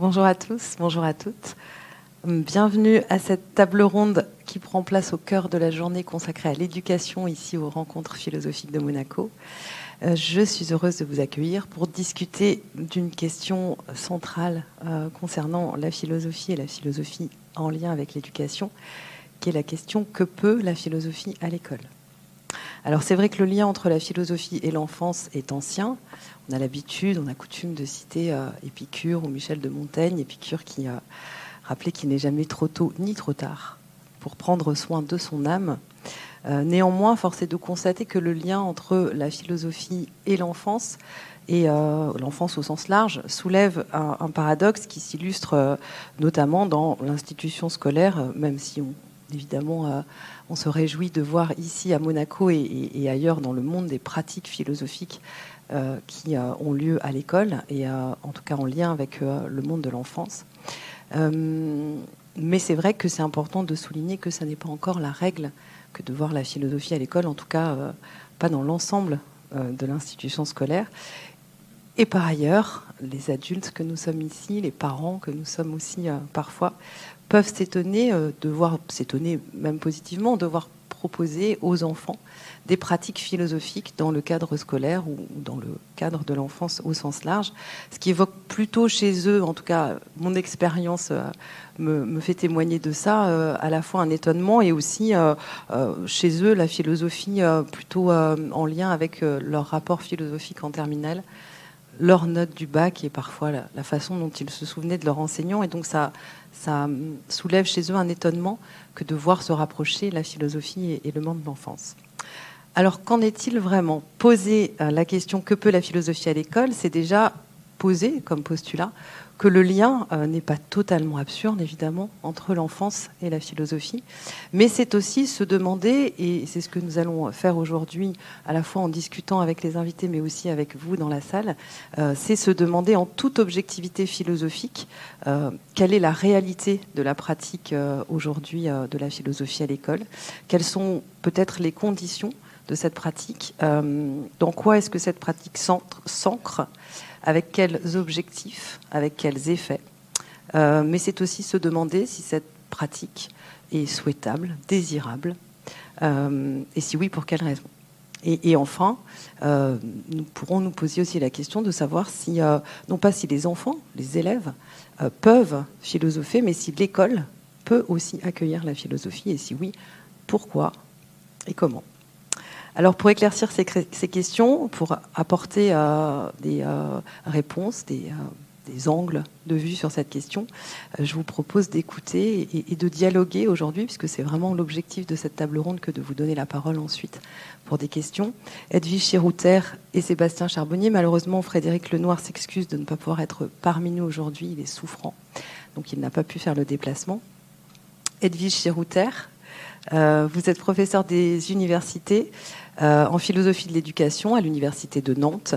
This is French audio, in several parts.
Bonjour à tous, bonjour à toutes. Bienvenue à cette table ronde qui prend place au cœur de la journée consacrée à l'éducation ici aux rencontres philosophiques de Monaco. Euh, je suis heureuse de vous accueillir pour discuter d'une question centrale euh, concernant la philosophie et la philosophie en lien avec l'éducation, qui est la question que peut la philosophie à l'école alors c'est vrai que le lien entre la philosophie et l'enfance est ancien. On a l'habitude, on a coutume de citer euh, Épicure ou Michel de Montaigne, Épicure qui a rappelé qu'il n'est jamais trop tôt ni trop tard pour prendre soin de son âme. Euh, néanmoins, force est de constater que le lien entre la philosophie et l'enfance, et euh, l'enfance au sens large, soulève un, paradoxe qui s'illustre notamment dans l'institution scolaire, même si on, évidemment on se réjouit de voir ici à Monaco et, ailleurs dans le monde des pratiques philosophiques euh, qui euh, ont lieu à l'école et euh, en tout cas en lien avec le monde de l'enfance. mais c'est vrai que c'est important de souligner que ce n'est pas encore la règle que de voir la philosophie à l'école, en tout cas pas dans l'ensemble de l'institution scolaire. Et par ailleurs, les adultes que nous sommes ici, les parents que nous sommes aussi parfois, peuvent s'étonner euh, de voir, s'étonner même positivement, de voir proposer aux enfants des pratiques philosophiques dans le cadre scolaire ou dans le cadre de l'enfance au sens large, ce qui évoque plutôt chez eux, en tout cas mon expérience euh, me, fait témoigner de ça, euh, à la fois un étonnement et aussi chez eux la philosophie plutôt en lien avec leur rapport philosophique en terminale leur note du bac et parfois la, façon dont ils se souvenaient de leur enseignant. Et donc ça, ça soulève chez eux un étonnement que de voir se rapprocher la philosophie et, le monde de l'enfance. Alors qu'en est-il vraiment? Poser euh, la question que peut la philosophie à l'école, c'est déjà poser comme postulat que le lien euh, n'est pas totalement absurde, évidemment, entre l'enfance et la philosophie, mais c'est aussi se demander, et c'est ce que nous allons faire aujourd'hui, à la fois en discutant avec les invités, mais aussi avec vous dans la salle, euh, c'est se demander en toute objectivité philosophique euh, quelle est la réalité de la pratique aujourd'hui de la philosophie à l'école, quelles sont peut-être les conditions de cette pratique, dans quoi est-ce que cette pratique s'ancre avec quels objectifs, avec quels effets. Euh, mais c'est aussi se demander si cette pratique est souhaitable, désirable, euh, et si oui, pour quelles raisons. Et, enfin, euh, nous pourrons nous poser aussi la question de savoir si, non pas si les enfants, les élèves, peuvent philosopher, mais si l'école peut aussi accueillir la philosophie, et si oui, pourquoi et comment. Alors pour éclaircir ces, questions, pour apporter euh, des euh, réponses, euh, des, angles de vue sur cette question, je vous propose d'écouter et, de dialoguer aujourd'hui, puisque c'est vraiment l'objectif de cette table ronde que de vous donner la parole ensuite pour des questions. Edwige Chirouter et Sébastien Charbonnier. Malheureusement, Frédéric Lenoir s'excuse de ne pas pouvoir être parmi nous aujourd'hui. Il est souffrant, donc il n'a pas pu faire le déplacement. Edwige Chirouter, vous êtes professeur des universités euh, en philosophie de l'éducation à l'Université de Nantes.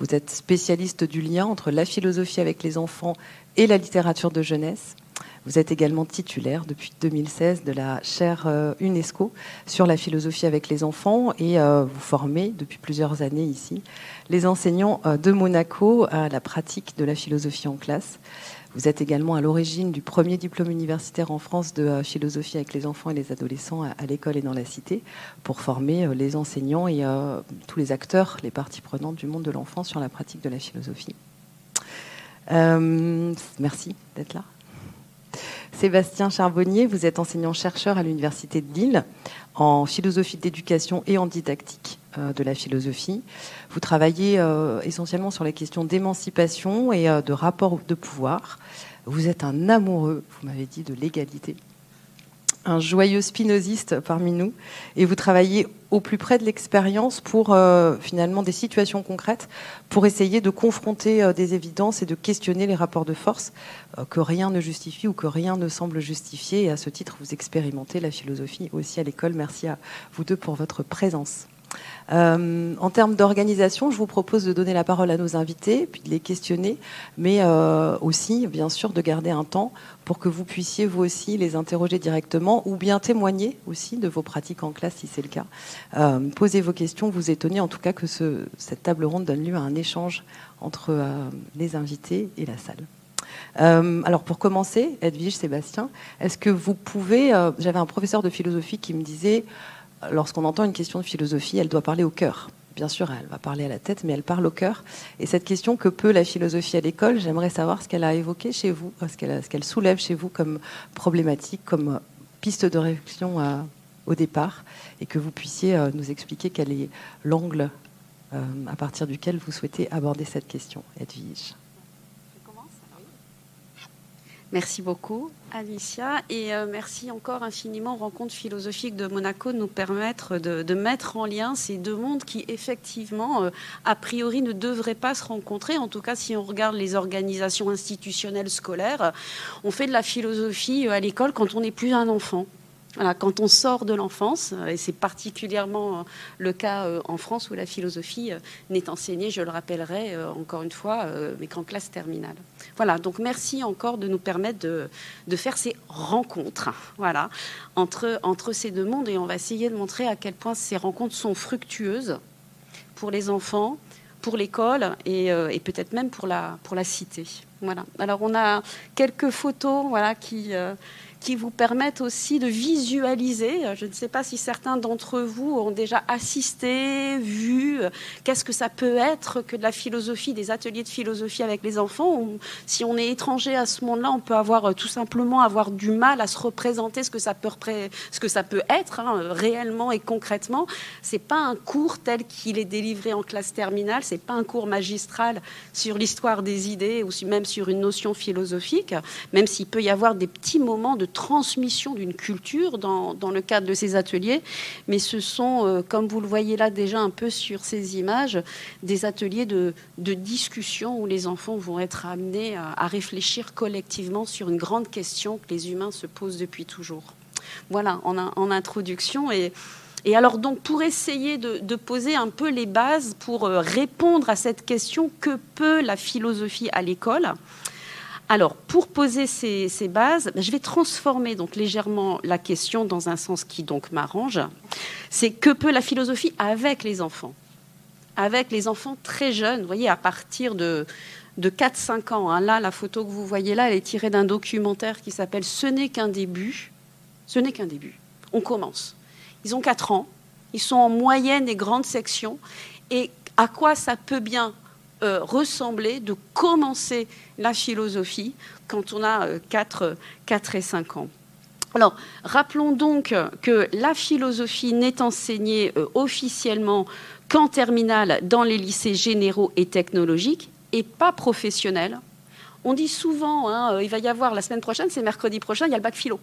Vous êtes spécialiste du lien entre la philosophie avec les enfants et la littérature de jeunesse. Vous êtes également titulaire depuis 2016 de la chaire euh, UNESCO sur la philosophie avec les enfants et euh, vous formez depuis plusieurs années ici les enseignants de Monaco à la pratique de la philosophie en classe. Vous êtes également à l'origine du premier diplôme universitaire en France de euh, philosophie avec les enfants et les adolescents à l'école et dans la cité pour former euh, les enseignants et euh, tous les acteurs, les parties prenantes du monde de l'enfant sur la pratique de la philosophie. merci d'être là. Sébastien Charbonnier, vous êtes enseignant-chercheur à l'Université de Lille en philosophie d'éducation et en didactique de la philosophie. Vous travaillez essentiellement sur les questions d'émancipation et de rapport de pouvoir. Vous êtes un amoureux, vous m'avez dit, de l'égalité, un joyeux spinoziste parmi nous, et vous travaillez au plus près de l'expérience pour euh, finalement des situations concrètes, pour essayer de confronter euh, des évidences et de questionner les rapports de force euh, que rien ne justifie ou que rien ne semble justifier. Et à ce titre, vous expérimentez la philosophie aussi à l'école. Merci à vous deux pour votre présence. Euh, en termes d'organisation, je vous propose de donner la parole à nos invités, puis de les questionner, mais euh, aussi, bien sûr, de garder un temps pour que vous puissiez, vous aussi, les interroger directement ou bien témoigner aussi de vos pratiques en classe, si c'est le cas. Euh, posez vos questions, vous étonnez en tout cas que cette table ronde donne lieu à un échange entre les invités et la salle. alors pour commencer, Edwige, Sébastien, est-ce que vous pouvez... J'avais un professeur de philosophie qui me disait, lorsqu'on entend une question de philosophie, elle doit parler au cœur. Bien sûr, elle va parler à la tête, mais elle parle au cœur. Et cette question, que peut la philosophie à l'école? J'aimerais savoir ce qu'elle a évoqué chez vous, ce qu'elle soulève chez vous comme problématique, comme piste de réflexion au départ, et que vous puissiez euh, nous expliquer quel est l'angle euh, à partir duquel vous souhaitez aborder cette question, Edwige. Merci beaucoup, Alicia, et euh, merci encore infiniment. Rencontre philosophique de Monaco de nous permettre de, mettre en lien ces deux mondes qui, effectivement, euh, a priori, ne devraient pas se rencontrer. En tout cas, si on regarde les organisations institutionnelles scolaires, on fait de la philosophie euh, à l'école quand on n'est plus un enfant quand on sort de l'enfance, euh, et c'est particulièrement euh, le cas euh, en France où la philosophie n'est enseignée, je le rappellerai encore une fois, mais qu'en classe terminale. Voilà, donc merci encore de nous permettre de, faire ces rencontres voilà, entre, ces deux mondes, et on va essayer de montrer à quel point ces rencontres sont fructueuses pour les enfants, pour l'école et, peut-être même pour la, pour la cité. Voilà. Alors on a quelques photos voilà, qui qui vous permettent aussi de visualiser. Je ne sais pas si certains d'entre vous ont déjà assisté, vu, qu'est-ce que ça peut être que de la philosophie, des ateliers de philosophie avec les enfants. Si on est étranger à ce monde-là, on peut avoir euh, tout simplement avoir du mal à se représenter ce que ça peut, être hein, réellement et concrètement. C'est pas un cours tel qu'il est délivré en classe terminale, c'est pas un cours magistral sur l'histoire des idées ou même sur une notion philosophique, même s'il peut y avoir des petits moments de transmission d'une culture dans, le cadre de ces ateliers, mais ce sont, euh, comme vous le voyez là déjà un peu sur ces images, des ateliers de, discussion où les enfants vont être amenés à, réfléchir collectivement sur une grande question que les humains se posent depuis toujours. Voilà, en, en introduction. Et, et alors donc pour essayer de, de, poser un peu les bases pour euh, répondre à cette question que peut la philosophie à l'école? Alors, pour poser ces, bases, ben, je vais transformer donc légèrement la question dans un sens qui donc m'arrange. C'est que peut la philosophie avec les enfants? Avec les enfants très jeunes, vous voyez, à partir de, de 4-5 ans. Hein. Là, la photo que vous voyez là, elle est tirée d'un documentaire qui s'appelle Ce n'est qu'un début. Ce n'est qu'un début. On commence. Ils ont 4 ans. Ils sont en moyenne et grande section. Et à quoi ça peut bien euh, ressembler, de commencer la philosophie quand on a 4, euh, 4 et 5 ans. Alors, rappelons donc que la philosophie n'est enseignée euh, officiellement qu'en terminale dans les lycées généraux et technologiques et pas professionnels. On dit souvent, hein, il va y avoir la semaine prochaine, c'est mercredi prochain, il y a le bac philo.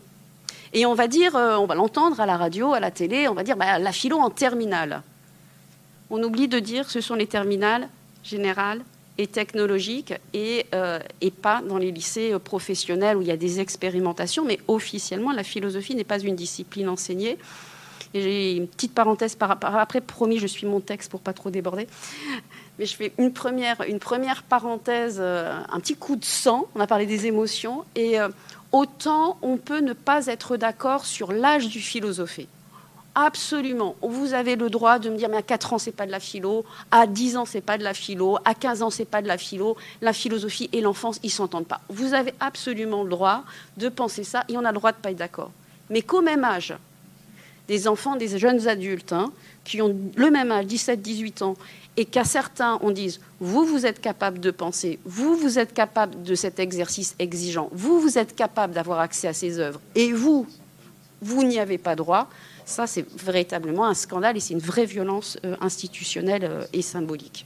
Et on va dire, on va l'entendre à la radio, à la télé, on va dire bah, la philo en terminale. On oublie de dire ce sont les terminales générale et technologique et, euh, et, pas dans les lycées euh, professionnels où il y a des expérimentations, mais officiellement, la philosophie n'est pas une discipline enseignée. Et j'ai une petite parenthèse par, après, promis, je suis mon texte pour pas trop déborder. Mais je fais une première, une première parenthèse, euh, un petit coup de sang. On a parlé des émotions. Et autant on peut ne pas être d'accord sur l'âge du philosophé. Absolument. Vous avez le droit de me dire, mais à 4 ans, c'est pas de la philo, à 10 ans, c'est pas de la philo, à 15 ans, c'est pas de la philo. La philosophie et l'enfance, ils s'entendent pas. Vous avez absolument le droit de penser ça et on a le droit de pas être d'accord. Mais qu'au même âge, des enfants, des jeunes adultes, hein, qui ont le même âge, 17, 18 ans, et qu'à certains, on dise, vous, vous êtes capable de penser, vous, vous êtes capable de cet exercice exigeant, vous, vous êtes capable d'avoir accès à ces œuvres, et vous, vous n'y avez pas droit, ça, c'est véritablement un scandale et c'est une vraie violence euh, institutionnelle euh, et symbolique.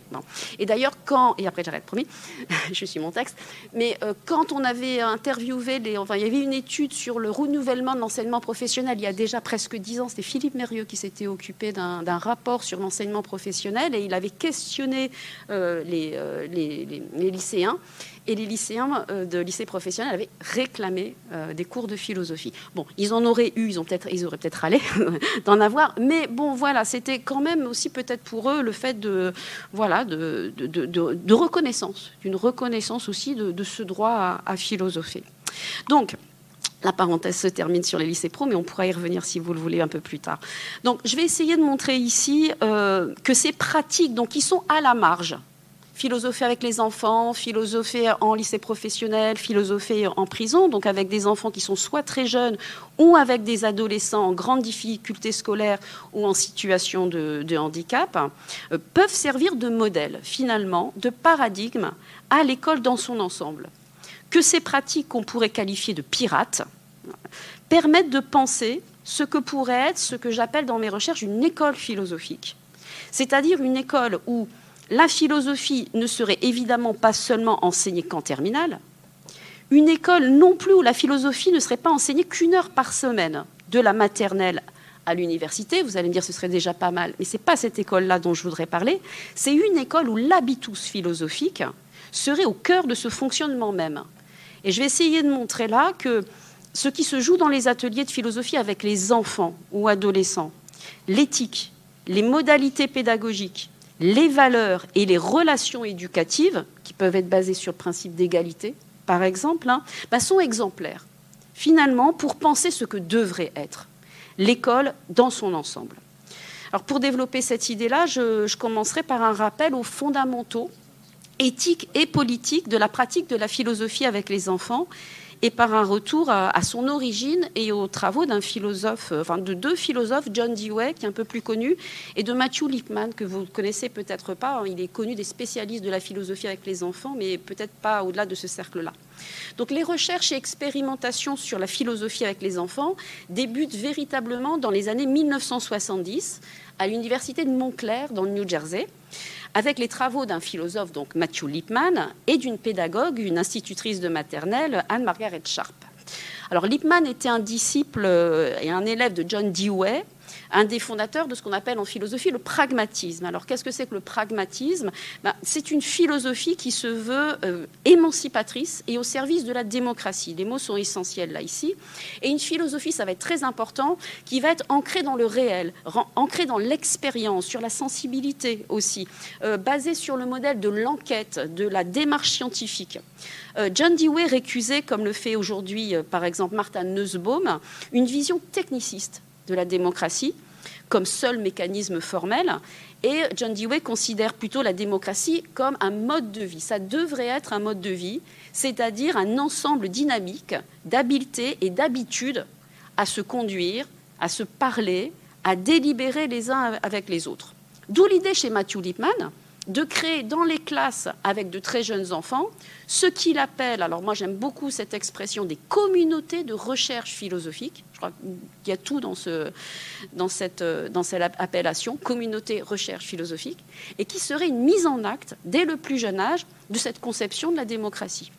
Et d'ailleurs, quand, et après j'arrête, promis, je suis mon texte, mais euh, quand on avait interviewé, enfin, il y avait une étude sur le renouvellement de l'enseignement professionnel il y a déjà presque dix ans, c'était Philippe Mérieux qui s'était occupé d'un rapport sur l'enseignement professionnel et il avait questionné les lycéens et les lycéens euh, de lycée professionnel avaient réclamé euh, des cours de philosophie. Bon, ils en auraient eu, ils, ont peut-être, ils auraient peut-être allé d'en avoir, mais bon, voilà, c'était quand même aussi peut-être pour eux le fait de, voilà, de, de, reconnaissance, d'une reconnaissance aussi de, ce droit à, philosopher. Donc, la parenthèse se termine sur les lycées pro, mais on pourra y revenir si vous le voulez un peu plus tard. Donc, je vais essayer de montrer ici euh, que ces pratiques, donc, qui sont à la marge, philosopher avec les enfants, philosopher en lycée professionnel, philosopher en prison, donc avec des enfants qui sont soit très jeunes ou avec des adolescents en grande difficulté scolaire ou en situation de, handicap, euh, peuvent servir de modèle, finalement, de paradigme à l'école dans son ensemble. Que ces pratiques qu'on pourrait qualifier de pirates permettent de penser ce que pourrait être ce que j'appelle dans mes recherches une école philosophique. C'est-à-dire une école où la philosophie ne serait évidemment pas seulement enseignée qu'en terminale, une école non plus où la philosophie ne serait pas enseignée qu'une heure par semaine, de la maternelle à l'université. Vous allez me dire ce serait déjà pas mal, mais ce n'est pas cette école-là dont je voudrais parler. C'est une école où l'habitus philosophique serait au cœur de ce fonctionnement même. Et je vais essayer de montrer là que ce qui se joue dans les ateliers de philosophie avec les enfants ou adolescents, l'éthique, les modalités pédagogiques, les valeurs et les relations éducatives, qui peuvent être basées sur le principe d'égalité, par exemple, hein, bah, sont exemplaires, finalement, pour penser ce que devrait être l'école dans son ensemble. Alors, pour développer cette idée-là, je, je commencerai par un rappel aux fondamentaux éthiques et politiques de la pratique de la philosophie avec les enfants et par un retour à, son origine et aux travaux d'un philosophe, euh, enfin de deux philosophes, John Dewey, qui est un peu plus connu, et de Matthew Lipman, que vous ne connaissez peut-être pas. Il est connu des spécialistes de la philosophie avec les enfants, mais peut-être pas au-delà de ce cercle-là. Donc les recherches et expérimentations sur la philosophie avec les enfants débutent véritablement dans les années 1970 à l'université de Montclair, dans le New Jersey avec les travaux d'un philosophe, donc Matthew Lipman, et d'une pédagogue, une institutrice de maternelle, Anne-Margaret Sharp. Alors Lipman était un disciple euh, et un élève de John Dewey, un des fondateurs de ce qu'on appelle en philosophie le pragmatisme. Alors qu'est-ce que c'est que le pragmatisme? Ben, C'est une philosophie qui se veut euh, émancipatrice et au service de la démocratie. Les mots sont essentiels là ici. Et une philosophie, ça va être très important, qui va être ancrée dans le réel, ancrée dans l'expérience, sur la sensibilité aussi, euh, basée sur le modèle de l'enquête, de la démarche scientifique. Euh, John Dewey récusait, comme le fait aujourd'hui par exemple Martha Nussbaum, une vision techniciste de la démocratie comme seul mécanisme formel. Et John Dewey considère plutôt la démocratie comme un mode de vie. Ça devrait être un mode de vie, c'est-à-dire un ensemble dynamique d'habiletés et d'habitudes à se conduire, à se parler, à délibérer les uns avec les autres. D'où l'idée chez Matthew Lipman de créer dans les classes avec de très jeunes enfants ce qu'il appelle, alors moi j'aime beaucoup cette expression, des communautés de recherche philosophique. Je crois qu'il y a tout dans, ce, dans, cette, appellation, communauté recherche philosophique, et qui serait une mise en acte dès le plus jeune âge de cette conception de la démocratie.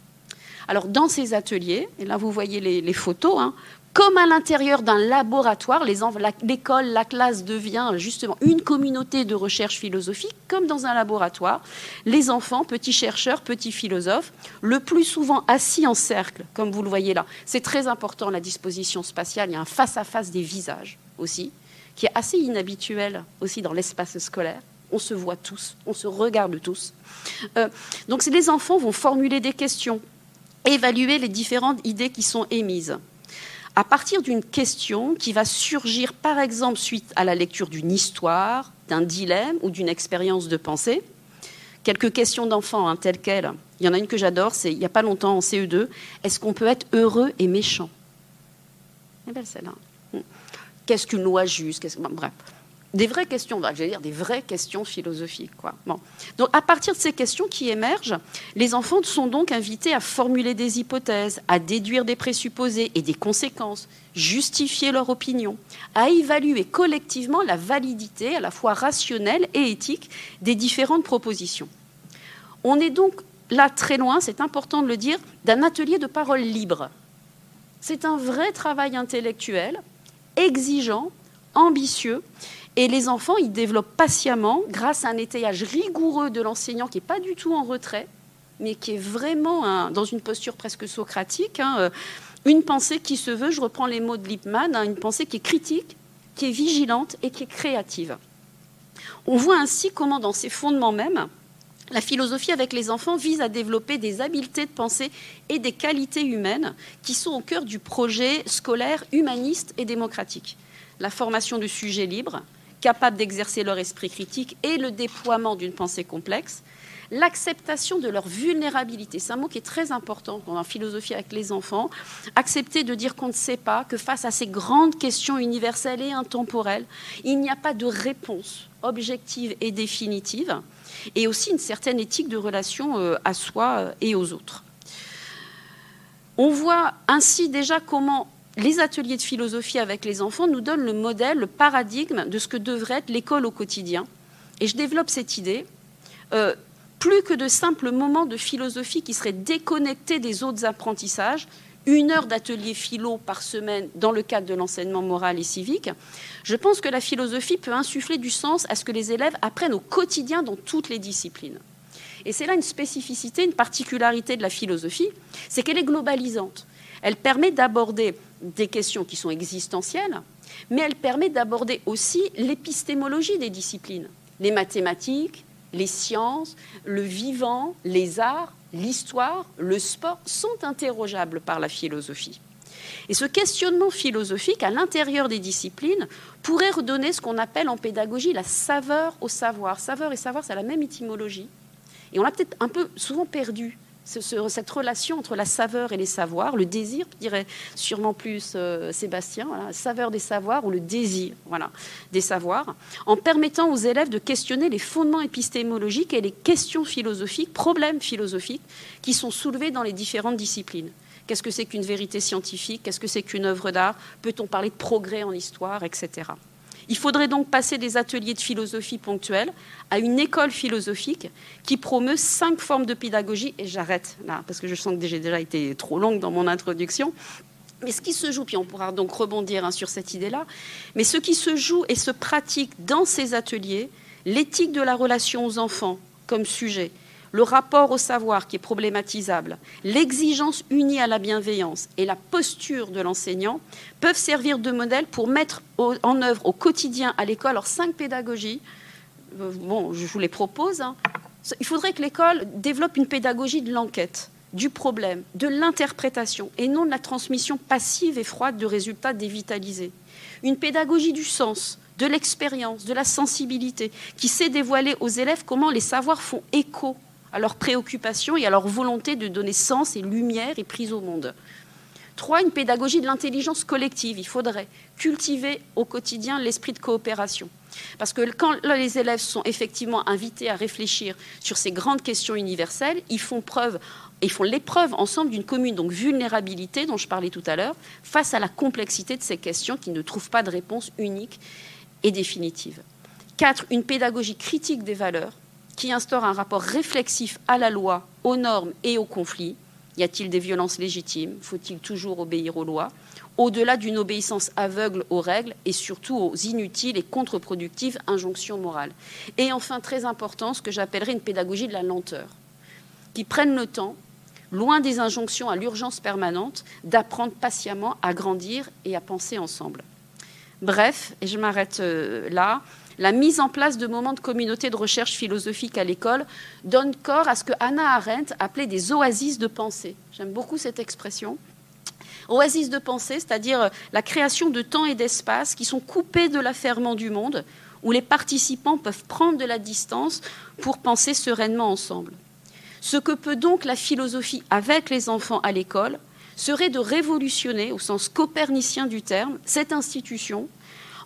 Alors dans ces ateliers, et là vous voyez les, les photos, hein, comme à l'intérieur d'un laboratoire, l'école, la classe devient justement une communauté de recherche philosophique, comme dans un laboratoire. Les enfants, petits chercheurs, petits philosophes, le plus souvent assis en cercle, comme vous le voyez là. C'est très important la disposition spatiale. Il y a un face-à-face des visages aussi, qui est assez inhabituel aussi dans l'espace scolaire. On se voit tous, on se regarde tous. Euh, donc les enfants vont formuler des questions, évaluer les différentes idées qui sont émises à partir d'une question qui va surgir, par exemple, suite à la lecture d'une histoire, d'un dilemme ou d'une expérience de pensée. Quelques questions d'enfants, hein, telles quelles. Il y en a une que j'adore, c'est il n'y a pas longtemps en CE2. Est-ce qu'on peut être heureux et méchant? C'est belle celle-là. Hmm. Qu'est-ce qu'une loi juste? Bref des vraies questions, vais dire des vraies questions philosophiques. Quoi. Bon. Donc, à partir de ces questions qui émergent, les enfants sont donc invités à formuler des hypothèses, à déduire des présupposés et des conséquences, justifier leur opinion, à évaluer collectivement la validité à la fois rationnelle et éthique des différentes propositions. On est donc là très loin, c'est important de le dire, d'un atelier de parole libre. C'est un vrai travail intellectuel, exigeant, ambitieux, et les enfants, ils développent patiemment, grâce à un étayage rigoureux de l'enseignant qui n'est pas du tout en retrait, mais qui est vraiment dans une posture presque socratique, hein, euh, une pensée qui se veut, je reprends les mots de Lippmann, hein, une pensée qui est critique, qui est vigilante et qui est créative. On voit ainsi comment, dans ses fondements même, la philosophie avec les enfants vise à développer des habiletés de pensée et des qualités humaines qui sont au cœur du projet scolaire humaniste et démocratique. La formation du sujet libre, capables d'exercer leur esprit critique et le déploiement d'une pensée complexe, l'acceptation de leur vulnérabilité. C'est un mot qui est très important en philosophie avec les enfants. Accepter de dire qu'on ne sait pas, que face à ces grandes questions universelles et intemporelles, il n'y a pas de réponse objective et définitive, et aussi une certaine éthique de relation euh, à soi euh, et aux autres. On voit ainsi déjà comment les ateliers de philosophie avec les enfants nous donnent le modèle, le paradigme de ce que devrait être l'école au quotidien. Et je développe cette idée. Euh, plus que de simples moments de philosophie qui seraient déconnectés des autres apprentissages, une heure d'atelier philo par semaine dans le cadre de l'enseignement moral et civique, je pense que la philosophie peut insuffler du sens à ce que les élèves apprennent au quotidien dans toutes les disciplines. Et c'est là une spécificité, une particularité de la philosophie, c'est qu'elle est globalisante. Elle permet d'aborder des questions qui sont existentielles, mais elle permet d'aborder aussi l'épistémologie des disciplines, les mathématiques, les sciences, le vivant, les arts, l'histoire, le sport sont interrogeables par la philosophie. Et ce questionnement philosophique à l'intérieur des disciplines pourrait redonner ce qu'on appelle en pédagogie la saveur au savoir. Saveur et savoir, c'est la même étymologie. Et on l'a peut-être un peu souvent perdu cette relation entre la saveur et les savoirs, le désir, dirait sûrement plus euh, Sébastien, la saveur des savoirs ou le désir voilà, des savoirs, en permettant aux élèves de questionner les fondements épistémologiques et les questions philosophiques, problèmes philosophiques qui sont soulevés dans les différentes disciplines. Qu'est-ce que c'est qu'une vérité scientifique? Qu'est-ce que c'est qu'une œuvre d'art? Peut-on parler de progrès en histoire, etc. Il faudrait donc passer des ateliers de philosophie ponctuels à une école philosophique qui promeut cinq formes de pédagogie. Et j'arrête là, parce que je sens que j'ai déjà été trop longue dans mon introduction. Mais ce qui se joue, puis on pourra donc rebondir hein, sur cette idée-là, mais ce qui se joue et se pratique dans ces ateliers, l'éthique de la relation aux enfants comme sujet, le rapport au savoir qui est problématisable, l'exigence unie à la bienveillance et la posture de l'enseignant peuvent servir de modèle pour mettre en œuvre au quotidien à l'école cinq pédagogies. Euh, bon, je vous les propose. Hein. Il faudrait que l'école développe une pédagogie de l'enquête, du problème, de l'interprétation et non de la transmission passive et froide de résultats dévitalisés. Une pédagogie du sens, de l'expérience, de la sensibilité, qui sait dévoiler aux élèves comment les savoirs font écho à leurs préoccupations et à leur volonté de donner sens et lumière et prise au monde. Trois, une pédagogie de l'intelligence collective. Il faudrait cultiver au quotidien l'esprit de coopération. Parce que quand les élèves sont effectivement invités à réfléchir sur ces grandes questions universelles, ils font preuve, ils font l'épreuve ensemble d'une commune vulnérabilité dont je parlais tout à l'heure, face à la complexité de ces questions qui ne trouvent pas de réponse unique et définitive. Quatre, une pédagogie critique des valeurs qui instaure un rapport réflexif à la loi, aux normes et aux conflits. Y a-t-il des violences légitimes? Faut-il toujours obéir aux lois? Au-delà d'une obéissance aveugle aux règles et surtout aux inutiles et contre-productives injonctions morales. Et enfin, très important, ce que j'appellerais une pédagogie de la lenteur, qui prenne le temps, loin des injonctions à l'urgence permanente, d'apprendre patiemment à grandir et à penser ensemble. Bref, et je m'arrête euh, là, la mise en place de moments de communauté de recherche philosophique à l'école donne corps à ce que Hannah Arendt appelait des oasis de pensée. J'aime beaucoup cette expression. Oasis de pensée, c'est-à-dire la création de temps et d'espace qui sont coupés de l'affairement du monde, où les participants peuvent prendre de la distance pour penser sereinement ensemble. Ce que peut donc la philosophie avec les enfants à l'école serait de révolutionner, au sens copernicien du terme, cette institution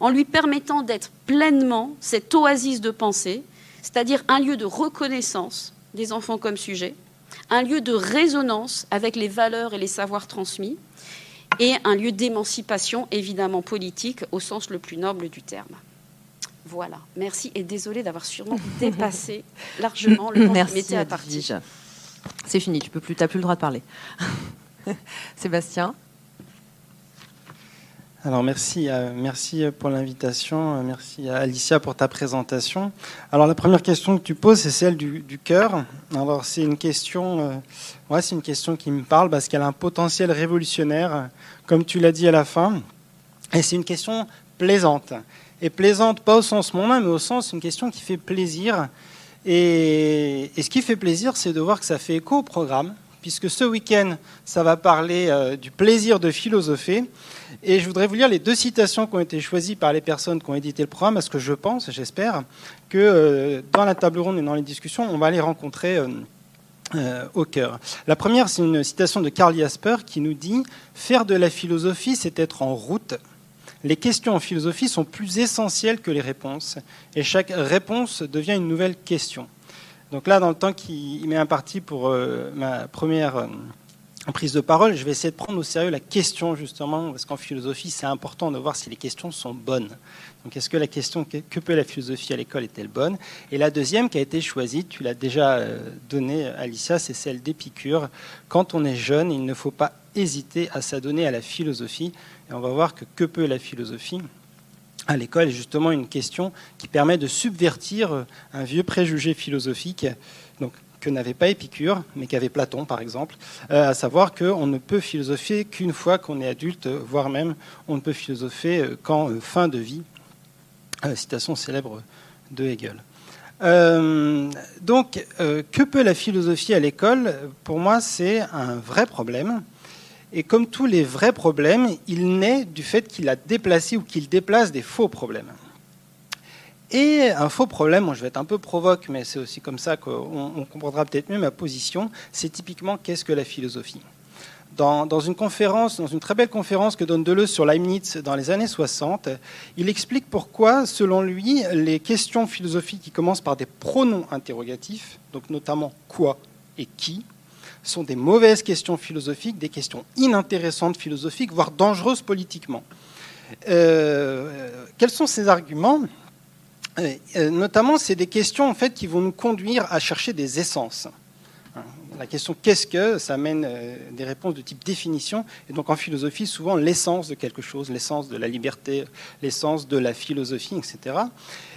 en lui permettant d'être pleinement cette oasis de pensée, c'est-à-dire un lieu de reconnaissance des enfants comme sujet, un lieu de résonance avec les valeurs et les savoirs transmis, et un lieu d'émancipation évidemment politique au sens le plus noble du terme. Voilà, merci et désolé d'avoir sûrement dépassé largement le temps qui m'était à partir. C'est fini, tu peux plus, plus le droit de parler. Sébastien alors merci, euh, merci pour l'invitation, euh, merci à Alicia pour ta présentation. Alors la première question que tu poses, c'est celle du, cœur. Alors c'est une question, euh, c'est une question qui me parle parce qu'elle a un potentiel révolutionnaire, comme tu l'as dit à la fin, et c'est une question plaisante. Et plaisante pas au sens mondain, mais au sens une question qui fait plaisir. Et, et ce qui fait plaisir, c'est de voir que ça fait écho au programme puisque ce week-end, ça va parler euh, du plaisir de philosopher. Et je voudrais vous lire les deux citations qui ont été choisies par les personnes qui ont édité le programme, parce que je pense, j'espère, que euh, dans la table ronde et dans les discussions, on va les rencontrer euh, au cœur. La première, c'est une citation de Karl Jasper qui nous dit Faire de la philosophie, c'est être en route les questions en philosophie sont plus essentielles que les réponses, et chaque réponse devient une nouvelle question. Donc là, dans le temps qui m'est imparti pour euh, ma première euh, prise de parole, je vais essayer de prendre au sérieux la question, justement, parce qu'en philosophie, c'est important de voir si les questions sont bonnes. Donc, est-ce que la question que peut la philosophie à l'école est-elle bonne? Et la deuxième qui a été choisie, tu l'as déjà euh, donnée, Alicia, c'est celle d'Épicure. Quand on est jeune, il ne faut pas hésiter à s'adonner à la philosophie. Et on va voir que que peut la philosophie? À l'école est justement une question qui permet de subvertir un vieux préjugé philosophique donc, que n'avait pas Épicure, mais qu'avait Platon, par exemple, euh, à savoir qu'on ne peut philosopher qu'une fois qu'on est adulte, voire même on ne peut philosopher euh, qu'en euh, fin de vie. citation célèbre de Hegel. donc, que peut la philosophie à l'école? Pour moi, c'est un vrai problème. Et comme tous les vrais problèmes, il naît du fait qu'il a déplacé ou qu'il déplace des faux problèmes. Et un faux problème, je vais être un peu provoque, mais c'est aussi comme ça qu'on comprendra peut-être mieux ma position, c'est typiquement qu'est-ce que la philosophie? Dans, une conférence, dans une très belle conférence que donne Deleuze sur Leibniz dans les années 60, il explique pourquoi, selon lui, les questions philosophiques qui commencent par des pronoms interrogatifs, donc notamment quoi et qui, sont des mauvaises questions philosophiques, des questions inintéressantes philosophiques, voire dangereuses politiquement. Euh, quels sont ces arguments? Euh, euh, Notamment, c'est des questions en fait qui vont nous conduire à chercher des essences. La question qu'est-ce que ça amène des réponses de type définition? Et donc en philosophie, souvent l'essence de quelque chose, l'essence de la liberté, l'essence de la philosophie, etc.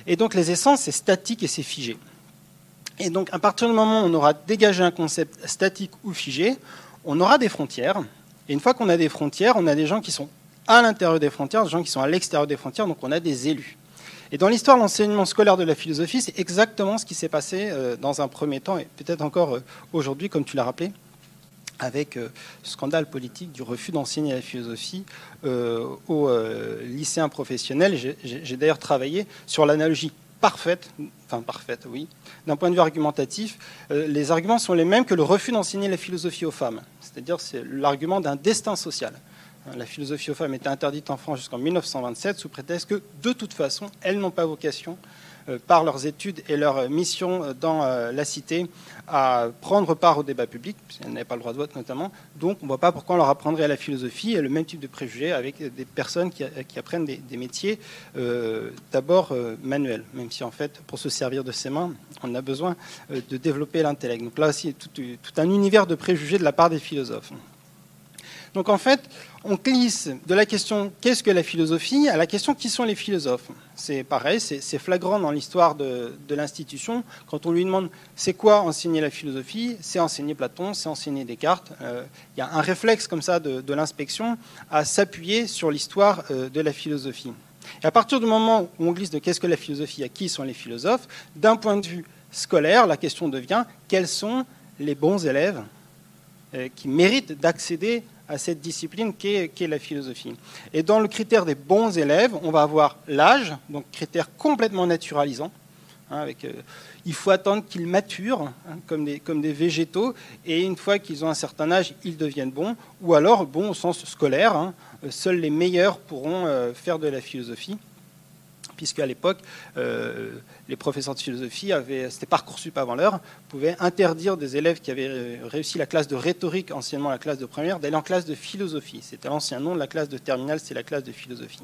Et donc les essences, c'est statique et c'est figé. Et donc, à partir du moment où on aura dégagé un concept statique ou figé, on aura des frontières. Et une fois qu'on a des frontières, on a des gens qui sont à l'intérieur des frontières, des gens qui sont à l'extérieur des frontières, donc on a des élus. Et dans l'histoire de l'enseignement scolaire de la philosophie, c'est exactement ce qui s'est passé euh, dans un premier temps, et peut-être encore euh, aujourd'hui, comme tu l'as rappelé, avec euh, ce scandale politique du refus d'enseigner la philosophie aux lycéens professionnels. J'ai d'ailleurs travaillé sur l'analogie parfaite, oui, d'un point de vue argumentatif, euh, les arguments sont les mêmes que le refus d'enseigner la philosophie aux femmes. C'est-à-dire c'est l'argument d'un destin social. Hein, la philosophie aux femmes était interdite en France jusqu'en 1927 sous prétexte que, de toute façon, elles n'ont pas vocation par leurs études et leur mission euh, dans euh, la cité à prendre part au débat public, puisqu'elles n'avaient pas le droit de vote notamment. Donc on ne voit pas pourquoi on leur apprendrait la philosophie et le même type de préjugés avec des personnes qui, apprennent des, métiers d'abord manuels, même si en fait pour se servir de ses mains, on a besoin de développer l'intellect. Donc là aussi, tout un univers de préjugés de la part des philosophes. Donc en fait, on glisse de la question qu'est-ce que la philosophie à la question qui sont les philosophes? C'est pareil, c'est flagrant dans l'histoire de, l'institution. Quand on lui demande c'est quoi enseigner la philosophie, c'est enseigner Platon, c'est enseigner Descartes. Euh, il y a un réflexe comme ça de, l'inspection à s'appuyer sur l'histoire euh, de la philosophie. Et à partir du moment où on glisse de qu'est-ce que la philosophie, à qui sont les philosophes, d'un point de vue scolaire, la question devient quels sont les bons élèves euh, qui méritent d'accéder à cette discipline qu'est la philosophie. Et dans le critère des bons élèves, on va avoir l'âge, donc critère complètement naturalisant. Hein, euh, il faut attendre qu'ils maturent hein, comme, des, comme des végétaux, et une fois qu'ils ont un certain âge, ils deviennent bons, ou alors bons au sens scolaire. Hein, seuls les meilleurs pourront euh, faire de la philosophie puisqu'à l'époque, euh, les professeurs de philosophie avaient, c'était Parcoursup avant l'heure, pouvaient interdire des élèves qui avaient euh, réussi la classe de rhétorique, anciennement la classe de première, d'aller en classe de philosophie. C'était l'ancien nom de la classe de terminale, c'est la classe de philosophie.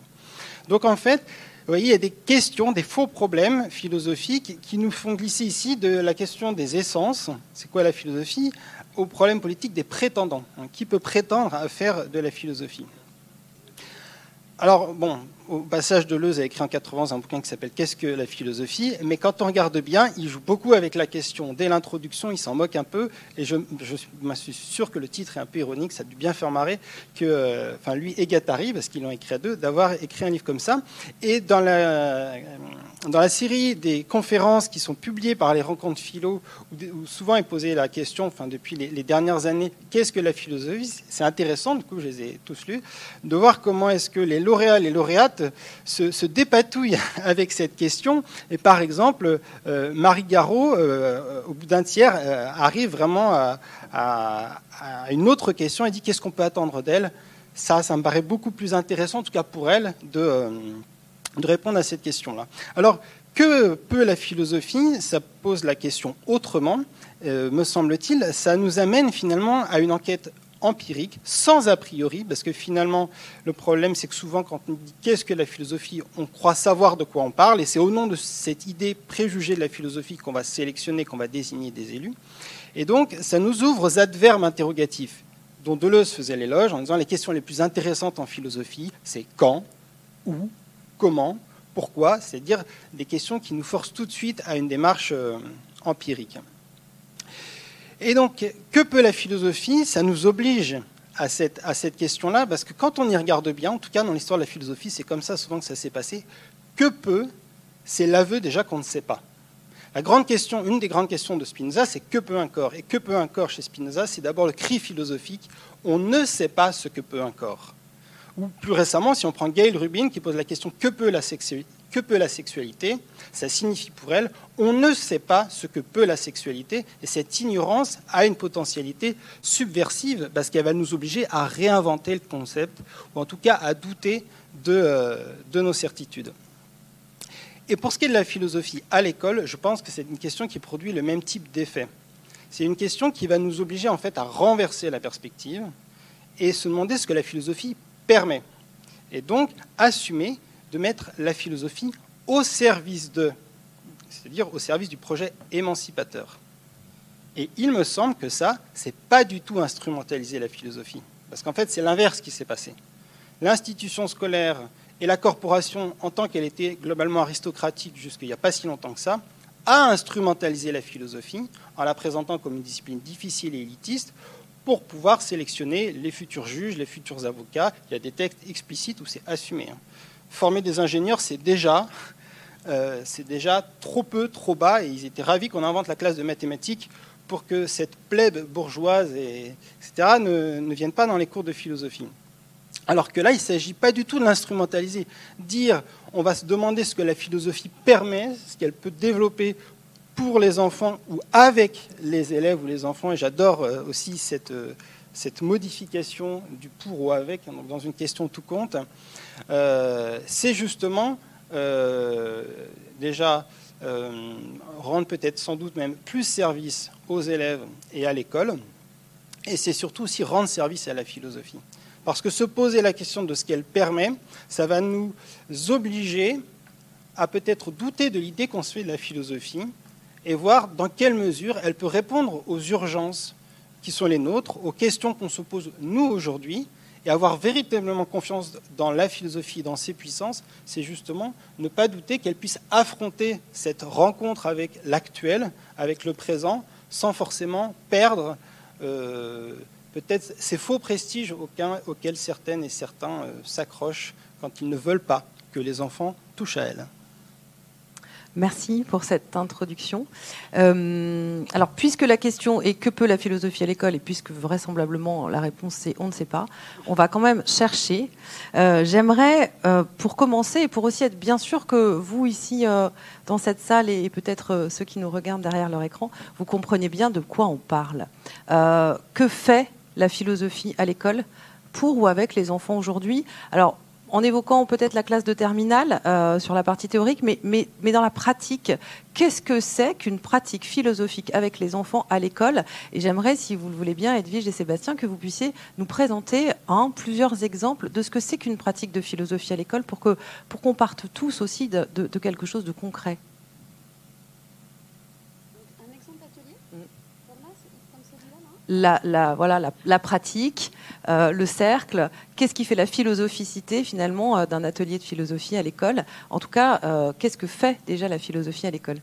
Donc en fait, vous voyez, il y a des questions, des faux problèmes philosophiques qui nous font glisser ici de la question des essences, c'est quoi la philosophie, au problème politique des prétendants. Qui peut prétendre à faire de la philosophie? Alors, bon, au passage, Deleuze a écrit en 80 un bouquin qui s'appelle Qu'est-ce que la philosophie? Mais quand on regarde bien, il joue beaucoup avec la question. Dès l'introduction, il s'en moque un peu. Et je, suis sûr que le titre est un peu ironique, ça a dû bien faire marrer que, euh, enfin, lui et Gattari, parce qu'ils l'ont écrit à deux, d'avoir écrit un livre comme ça. Et dans la, dans la série des conférences qui sont publiées par les rencontres philo, où, souvent est posée la question, enfin, depuis les, les dernières années, qu'est-ce que la philosophie? C'est intéressant, du coup, je les ai tous lus, de voir comment est-ce que les lauréats, les lauréates se, dépatouillent avec cette question. Et par exemple, euh, Marie Garot, euh, au bout d'un tiers, euh, arrive vraiment à, une autre question et dit qu'est-ce qu'on peut attendre d'elle? Ça, ça me paraît beaucoup plus intéressant, en tout cas pour elle, de, de répondre à cette question-là. Alors, que peut la philosophie? Ça pose la question autrement, me semble-t-il. Ça nous amène finalement à une enquête empirique, sans a priori, parce que finalement, le problème, c'est que souvent, quand on dit qu'est-ce que la philosophie, on croit savoir de quoi on parle, et c'est au nom de cette idée préjugée de la philosophie qu'on va sélectionner, qu'on va désigner des élus. Et donc, ça nous ouvre aux adverbes interrogatifs, dont Deleuze faisait l'éloge en disant les questions les plus intéressantes en philosophie, c'est quand, où, comment, pourquoi, c'est-à-dire des questions qui nous forcent tout de suite à une démarche euh, empirique. Et donc, que peut la philosophie? Ça nous oblige à cette, question-là, parce que quand on y regarde bien, en tout cas dans l'histoire de la philosophie, c'est comme ça souvent que ça s'est passé, que peut, c'est l'aveu déjà qu'on ne sait pas. La grande question, une des grandes questions de Spinoza, c'est que peut un corps? Et que peut un corps chez Spinoza? C'est d'abord le cri philosophique, on ne sait pas ce que peut un corps. Ou plus récemment, si on prend Gail Rubin qui pose la question que peut la sexualité? Que peut la sexualité Ça signifie pour elle, on ne sait pas ce que peut la sexualité, et cette ignorance a une potentialité subversive, parce qu'elle va nous obliger à réinventer le concept, ou en tout cas à douter de, euh, de nos certitudes. Et pour ce qui est de la philosophie à l'école, je pense que c'est une question qui produit le même type d'effet. C'est une question qui va nous obliger en fait à renverser la perspective et se demander ce que la philosophie permet. Et donc assumer de mettre la philosophie au service de, c'est-à-dire au service du projet émancipateur. Et il me semble que ça, c'est pas du tout instrumentaliser la philosophie. Parce qu'en fait, c'est l'inverse qui s'est passé. L'institution scolaire et la corporation, en tant qu'elle était globalement aristocratique jusqu'il n'y a pas si longtemps que ça, a instrumentalisé la philosophie en la présentant comme une discipline difficile et élitiste pour pouvoir sélectionner les futurs juges, les futurs avocats. Il y a des textes explicites où c'est assumé. Former des ingénieurs, c'est déjà, euh, déjà trop peu, trop bas, et ils étaient ravis qu'on invente la classe de mathématiques pour que cette plèbe bourgeoise, et, etc., ne, ne vienne pas dans les cours de philosophie. Alors que là, il ne s'agit pas du tout de l'instrumentaliser. Dire, on va se demander ce que la philosophie permet, ce qu'elle peut développer pour les enfants ou avec les élèves ou les enfants, et j'adore euh, aussi cette, euh, cette modification du pour ou avec, hein, dans une question tout compte, euh, c'est justement euh, déjà euh, rendre peut-être sans doute même plus service aux élèves et à l'école, et c'est surtout aussi rendre service à la philosophie. Parce que se poser la question de ce qu'elle permet, ça va nous obliger à peut-être douter de l'idée qu'on se fait de la philosophie et voir dans quelle mesure elle peut répondre aux urgences qui sont les nôtres, aux questions qu'on se pose nous aujourd'hui, et avoir véritablement confiance dans la philosophie, dans ses puissances, c'est justement ne pas douter qu'elle puisse affronter cette rencontre avec l'actuel, avec le présent, sans forcément perdre euh, peut-être ces faux prestiges auxquels certaines et certains euh, s'accrochent quand ils ne veulent pas que les enfants touchent à elle. Merci pour cette introduction. Euh, alors, puisque la question est que peut la philosophie à l'école, et puisque vraisemblablement la réponse c'est on ne sait pas, on va quand même chercher. Euh, j'aimerais, euh, pour commencer, et pour aussi être bien sûr que vous ici dans cette salle et peut-être ceux qui nous regardent derrière leur écran, vous comprenez bien de quoi on parle. que fait la philosophie à l'école pour ou avec les enfants aujourd'hui? Alors, en évoquant peut-être la classe de terminale euh, sur la partie théorique, mais, mais, mais dans la pratique, qu'est-ce que c'est qu'une pratique philosophique avec les enfants à l'école? Et j'aimerais, si vous le voulez bien, Edwige et Sébastien, que vous puissiez nous présenter un, plusieurs exemples de ce que c'est qu'une pratique de philosophie à l'école pour qu'on pour parte tous aussi de, de, quelque chose de concret. Un exemple d'atelier mm. La, la, voilà, la, la pratique, le cercle, qu'est-ce qui fait la philosophisité finalement d'un atelier de philosophie à l'école? En tout cas, qu'est-ce que fait déjà la philosophie à l'école?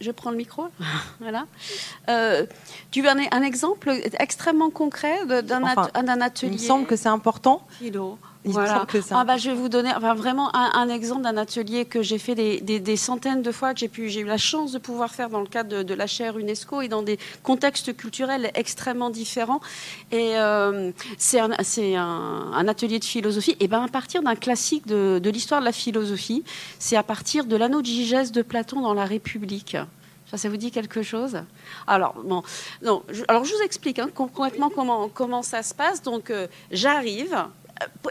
Je, prends le micro. voilà. Euh, tu veux un, exemple extrêmement concret d'un atelier? Il me semble que c'est important. Voilà. Ah bah, je vais vous donner enfin, vraiment un, exemple d'un atelier que j'ai fait des, centaines de fois, que j'ai, pu, j'ai eu la chance de pouvoir faire dans le cadre de, la chaire UNESCO et dans des contextes culturels extrêmement différents. Et euh, c'est, un, c'est un, atelier de philosophie. Et ben à partir d'un classique de, l'histoire de la philosophie, c'est à partir de l'anneau de Gigès de Platon dans la République. Ça, ça vous dit quelque chose? Alors, bon, non, je, alors je vous explique hein, concrètement comment, comment ça se passe. Donc, euh, j'arrive,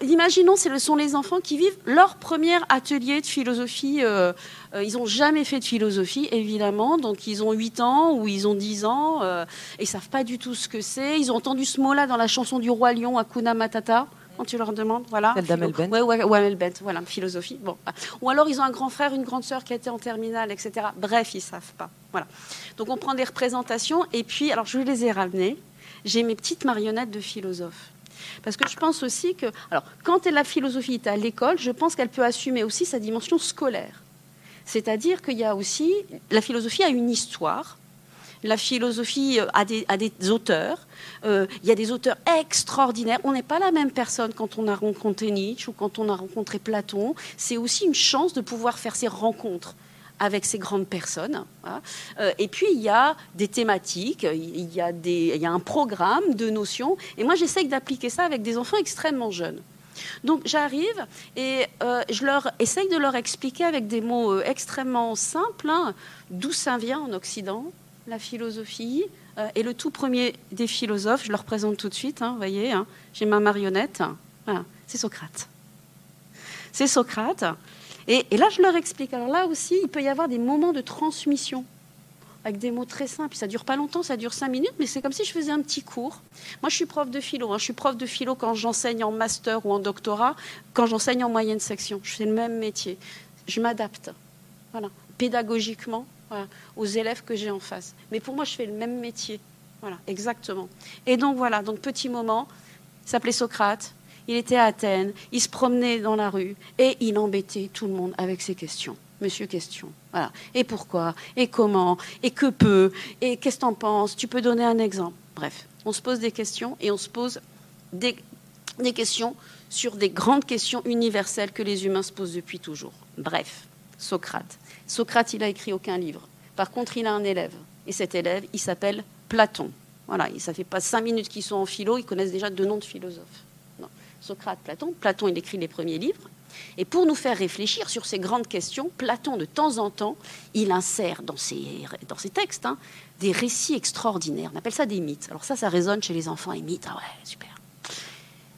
imaginons, ce sont les enfants qui vivent leur premier atelier de philosophie. Euh, euh, ils n'ont jamais fait de philosophie, évidemment. Donc, ils ont 8 ans ou ils ont 10 ans et ils ne savent pas du tout ce que c'est. Ils ont entendu ce mot-là dans la chanson du Roi Lion, Akuna Matata. Quand tu leur demandes, voilà. Celle Bent. Ouais, ouais, voilà, philosophie. Bon. Ou alors, ils ont un grand frère, une grande sœur qui a été en terminale, etc. Bref, ils ne savent pas. Voilà. Donc, on prend des représentations. Et puis, alors, je les ai ramenées. J'ai mes petites marionnettes de philosophes. Parce que je pense aussi que, alors, quand la philosophie est à l'école, je pense qu'elle peut assumer aussi sa dimension scolaire. C'est-à-dire qu'il y a aussi, la philosophie a une histoire, la philosophie euh, a des, auteurs. Euh, il y a des auteurs extraordinaires. On n'est pas la même personne quand on a rencontré Nietzsche ou quand on a rencontré Platon. C'est aussi une chance de pouvoir faire ces rencontres avec ces grandes personnes. Hein. Euh, et puis, il y a des thématiques, il y a, des, il y a un programme de notions. Et moi, j'essaye d'appliquer ça avec des enfants extrêmement jeunes. Donc j'arrive et euh, je leur essaye de leur expliquer avec des mots euh, extrêmement simples hein, d'où ça vient en Occident, la philosophie. et le tout premier des philosophes, je leur présente tout de suite, hein, vous voyez, j'ai ma marionnette, c'est Socrate. C'est Socrate. Et, là, je leur explique. Alors là aussi, il peut y avoir des moments de transmission avec des mots très simples. Ça dure pas longtemps, ça dure cinq minutes, mais c'est comme si je faisais un petit cours. Moi, je suis prof de philo. Hein. Je suis prof de philo quand j'enseigne en master ou en doctorat, quand j'enseigne en moyenne section. Je fais le même métier. Je m'adapte, voilà, pédagogiquement, aux élèves que j'ai en face. Mais pour moi, je fais le même métier. Voilà, exactement. Et donc voilà, donc petit moment, s'appelait Socrate, il était à Athènes, il se promenait dans la rue et il embêtait tout le monde avec ses questions. Monsieur question. Voilà. Et pourquoi? Et comment? Et que peut? Et qu'est-ce que tu en penses? Tu peux donner un exemple Bref, on se pose des questions et on se pose des, des questions sur des grandes questions universelles que les humains se posent depuis toujours. Bref, Socrate. Socrate, il a écrit aucun livre. Par contre, il a un élève. Et cet élève, il s'appelle Platon. Voilà, ça fait pas cinq minutes qu'ils sont en philo, ils connaissent déjà deux noms de philosophes. Socrate, Platon. Platon, il écrit les premiers livres. Et pour nous faire réfléchir sur ces grandes questions, Platon, de temps en temps, il insère dans ses, dans ses textes hein, des récits extraordinaires. On appelle ça des mythes. Alors ça, ça résonne chez les enfants, les mythes. Ah ouais, super.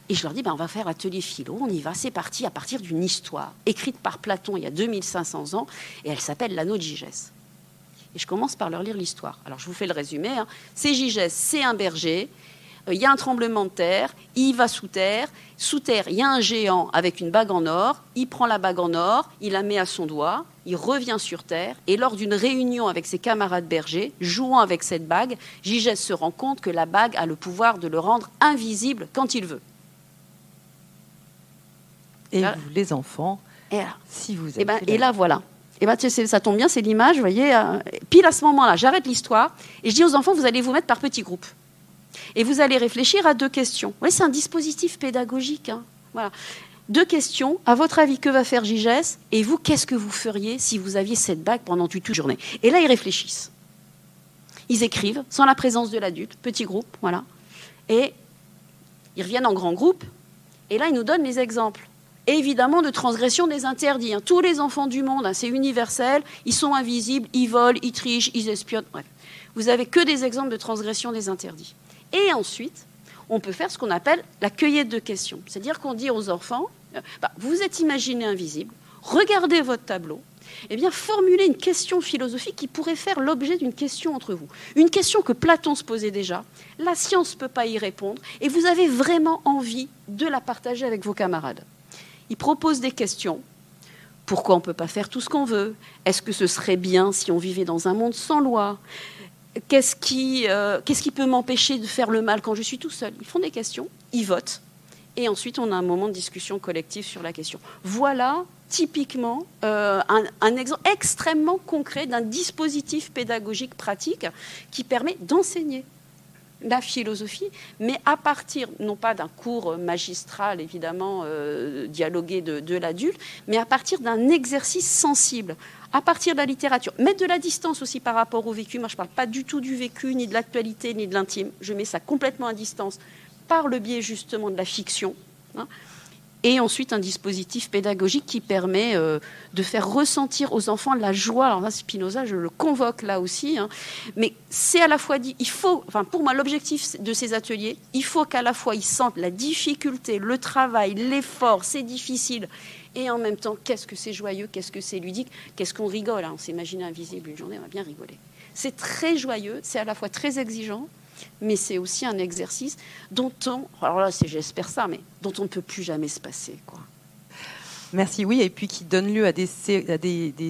Et je leur dis, ben, on va faire atelier philo, on y va, c'est parti, à partir d'une histoire écrite par Platon il y a 2500 ans, et elle s'appelle l'anneau de Gigès. Et je commence par leur lire l'histoire. Alors je vous fais le résumé. Hein. C'est Gigès, c'est un berger, il y a un tremblement de terre, il va sous terre, sous terre, il y a un géant avec une bague en or, il prend la bague en or, il la met à son doigt, il revient sur terre, et lors d'une réunion avec ses camarades bergers, jouant avec cette bague, Gigès se rend compte que la bague a le pouvoir de le rendre invisible quand il veut. Et vous, les enfants, si vous et, eh ben, et là, voilà. Et eh ben, ça tombe bien, c'est l'image, vous voyez. Euh, pile à ce moment-là, j'arrête l'histoire et je dis aux enfants, vous allez vous mettre par petits groupes. Et vous allez réfléchir à deux questions. C'est un dispositif pédagogique. Hein. Deux questions. À votre avis, que va faire Gigès Et vous, qu'est-ce que vous feriez si vous aviez cette bague pendant toute une journée? Et là, ils réfléchissent. Ils écrivent, sans la présence de l'adulte, petit groupe, voilà. Et ils reviennent en grand groupe. Et là, ils nous donnent les exemples. évidemment, de transgression des interdits. Hein. Tous les enfants du monde, hein, c'est universel, ils sont invisibles, ils volent, ils trichent, ils espionnent. Vous avez que des exemples de transgression des interdits. Et ensuite, on peut faire ce qu'on appelle la cueillette de questions. C'est-à-dire qu'on dit aux enfants, euh, bah, vous êtes imaginé invisible, regardez votre tableau, eh bien formulez une question philosophique qui pourrait faire l'objet d'une question entre vous. Une question que Platon se posait déjà, la science ne peut pas y répondre, et vous avez vraiment envie de la partager avec vos camarades. Il propose des questions. Pourquoi on ne peut pas faire tout ce qu'on veut? Est-ce que ce serait bien si on vivait dans un monde sans loi? Qu'est-ce qui, qu'est-ce qui peut m'empêcher de faire le mal quand je suis tout seul? Ils font des questions, ils votent, et ensuite on a un moment de discussion collective sur la question. Voilà typiquement un, un, exemple extrêmement concret d'un dispositif pédagogique pratique qui permet d'enseigner la philosophie, mais à partir, non pas d'un cours magistral, évidemment, euh, dialogué de, l'adulte, mais à partir d'un exercice sensible, à partir de la littérature. Mettre de la distance aussi par rapport au vécu. Moi, je ne parle pas du tout du vécu, ni de l'actualité, ni de l'intime. Je mets ça complètement à distance par le biais justement de la fiction. Hein et ensuite un dispositif pédagogique qui permet euh, de faire ressentir aux enfants la joie. Alors là, Spinoza, je le convoque là aussi, hein. mais c'est à la fois dit, il faut, enfin pour moi, l'objectif de ces ateliers, il faut qu'à la fois ils sentent la difficulté, le travail, l'effort, c'est difficile, et en même temps, qu'est-ce que c'est joyeux, qu'est-ce que c'est ludique, qu'est-ce qu'on rigole. Hein. On s'imagine invisible une journée, on va bien rigoler. C'est très joyeux, c'est à la fois très exigeant, mais c'est aussi un exercice dont on, alors là, j'espère ça, mais dont on ne peut plus jamais se passer, quoi. Merci, oui, et puis qui donne lieu à, des,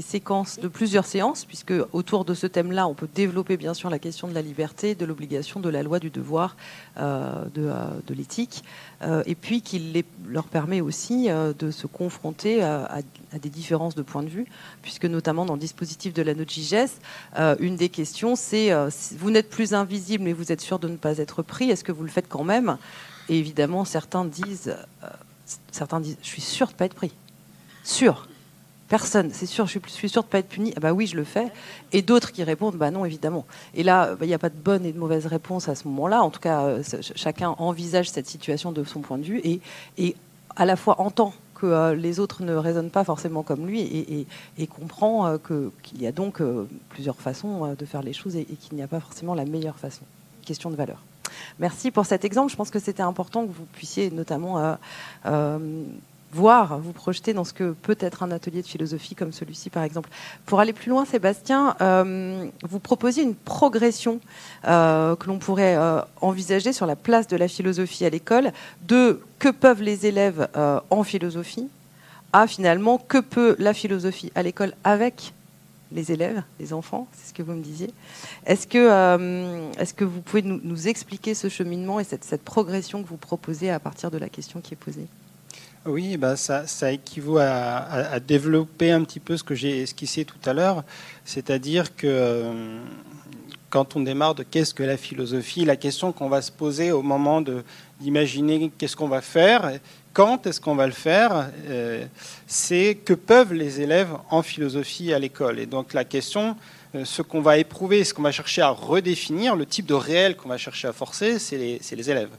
séquences de plusieurs séances, puisque autour de ce thème-là, on peut développer bien sûr la question de la liberté, de l'obligation, de la loi, du devoir, euh, de, euh, de l'éthique, euh, et puis qui leur permet aussi de se confronter à, des différences de point de vue, puisque notamment dans le dispositif de la NOGIGES, une des questions, c'est vous n'êtes plus invisible, mais vous êtes sûr de ne pas être pris, est-ce que vous le faites quand même? Et évidemment, certains disent, certains disent, je suis sûr de ne pas être pris sûr. Personne, c'est sûr, je suis sûr de ne pas être puni. Ah bah oui, je le fais. Et d'autres qui répondent, bah non, évidemment. Et là, bah, il n'y a pas de bonne et de mauvaise réponse à ce moment-là. En tout cas, euh, chacun envisage cette situation de son point de vue et, et à la fois entend que euh, les autres ne raisonnent pas forcément comme lui et, comprend euh, qu'il y a donc plusieurs façons de faire les choses et, qu'il n'y a pas forcément la meilleure façon. Question de valeur. Merci pour cet exemple. Je pense que c'était important que vous puissiez notamment voir, vous projeter dans ce que peut être un atelier de philosophie comme celui-ci, par exemple. Pour aller plus loin, Sébastien, euh, vous proposiez une progression euh, que l'on pourrait euh, envisager sur la place de la philosophie à l'école, de que peuvent les élèves en philosophie, à finalement que peut la philosophie à l'école avec les élèves, les enfants, c'est ce que vous me disiez. Est-ce que, est que vous pouvez nous, expliquer ce cheminement et cette progression que vous proposez à partir de la question qui est posée? Oui, bah ça, équivaut à, développer un petit peu ce que j'ai esquissé tout à l'heure, c'est-à-dire que euh, quand on démarre de qu'est-ce que la philosophie, la question qu'on va se poser au moment d'imaginer qu'est-ce qu'on va faire, quand est-ce qu'on va le faire, euh, c'est que peuvent les élèves en philosophie à l'école. Et donc la question, euh, ce qu'on va éprouver, ce qu'on va chercher à redéfinir, le type de réel qu'on va chercher à forcer, c'est les élèves.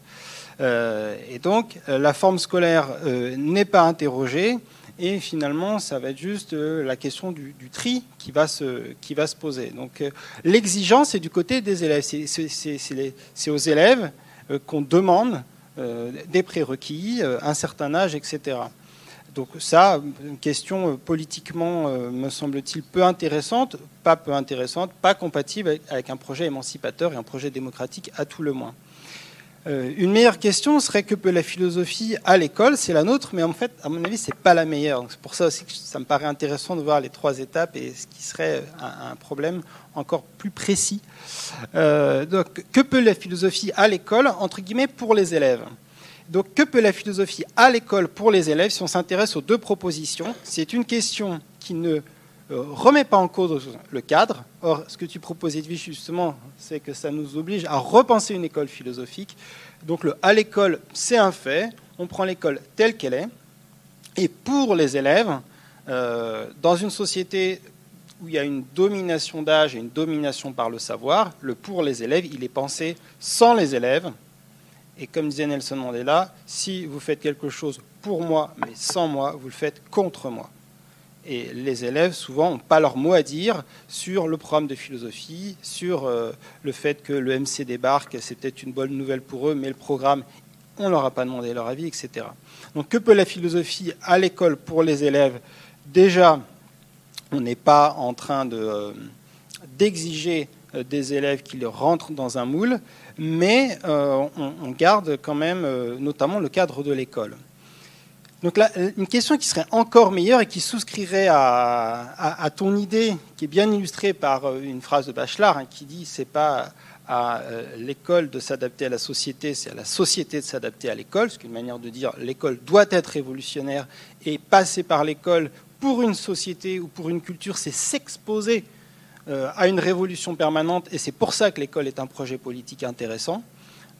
Euh, et donc, euh, la forme scolaire euh, n'est pas interrogée. Et finalement, ça va être juste la question du, tri qui va se, qui va se poser. Donc, l'exigence est du côté des élèves. C'est aux élèves qu'on demande des prérequis, un certain âge, etc. Donc ça, une question politiquement, me semble-t-il, peu intéressante, pas peu intéressante, pas compatible avec un projet émancipateur et un projet démocratique à tout le moins. Euh, une meilleure question serait que peut la philosophie à l'école, c'est la nôtre, mais en fait, à mon avis, c'est pas la meilleure. C'est pour ça aussi que ça me paraît intéressant de voir les trois étapes et ce qui serait un, problème encore plus précis. Euh, donc, que peut la philosophie à l'école, entre guillemets, pour les élèves? Donc, que peut la philosophie à l'école pour les élèves si on s'intéresse aux deux propositions? C'est une question qui ne euh, remet pas en cause le cadre. Or, ce que tu proposes, Edwige, justement, c'est que ça nous oblige à repenser une école philosophique. Donc, le à l'école, c'est un fait. On prend l'école telle qu'elle est. Et pour les élèves, euh, dans une société où il y a une domination d'âge et une domination par le savoir, le pour les élèves, il est pensé sans les élèves. Et comme disait Nelson Mandela, si vous faites quelque chose pour moi, mais sans moi, vous le faites contre moi. Et les élèves, souvent, n'ont pas leur mot à dire sur le programme de philosophie, sur euh, le fait que le MC débarque, c'est peut-être une bonne nouvelle pour eux, mais le programme, on ne leur a pas demandé leur avis, etc. Donc que peut la philosophie à l'école pour les élèves? Déjà, on n'est pas en train euh, d'exiger euh, des élèves qu'ils rentrent dans un moule, mais on, garde quand même notamment le cadre de l'école. Donc là, une question qui serait encore meilleure et qui souscrirait à, ton idée, qui est bien illustrée par euh, une phrase de Bachelard, hein, qui dit c'est pas à euh, l'école de s'adapter à la société, c'est à la société de s'adapter à l'école, ce qui une manière de dire l'école doit être révolutionnaire et passer par l'école pour une société ou pour une culture, c'est s'exposer euh, à une révolution permanente et c'est pour ça que l'école est un projet politique intéressant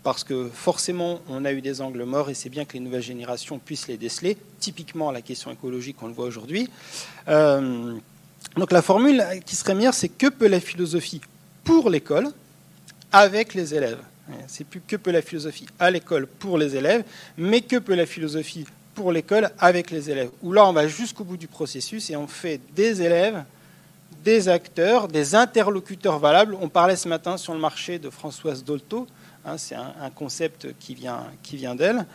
parce que forcément, on a eu des angles morts et c'est bien que les nouvelles générations puissent les déceler. Typiquement, la question écologique, on le voit aujourd'hui. Euh, donc la formule qui serait meilleure, c'est que peut la philosophie pour l'école avec les élèves C'est plus que peut la philosophie à l'école pour les élèves, mais que peut la philosophie pour l'école avec les élèves. Où là, on va jusqu'au bout du processus et on fait des élèves des acteurs, des interlocuteurs valables. On parlait ce matin sur le marché de Françoise Dolto, Hein, c'est un, concept qui vient, qui vient d'elle.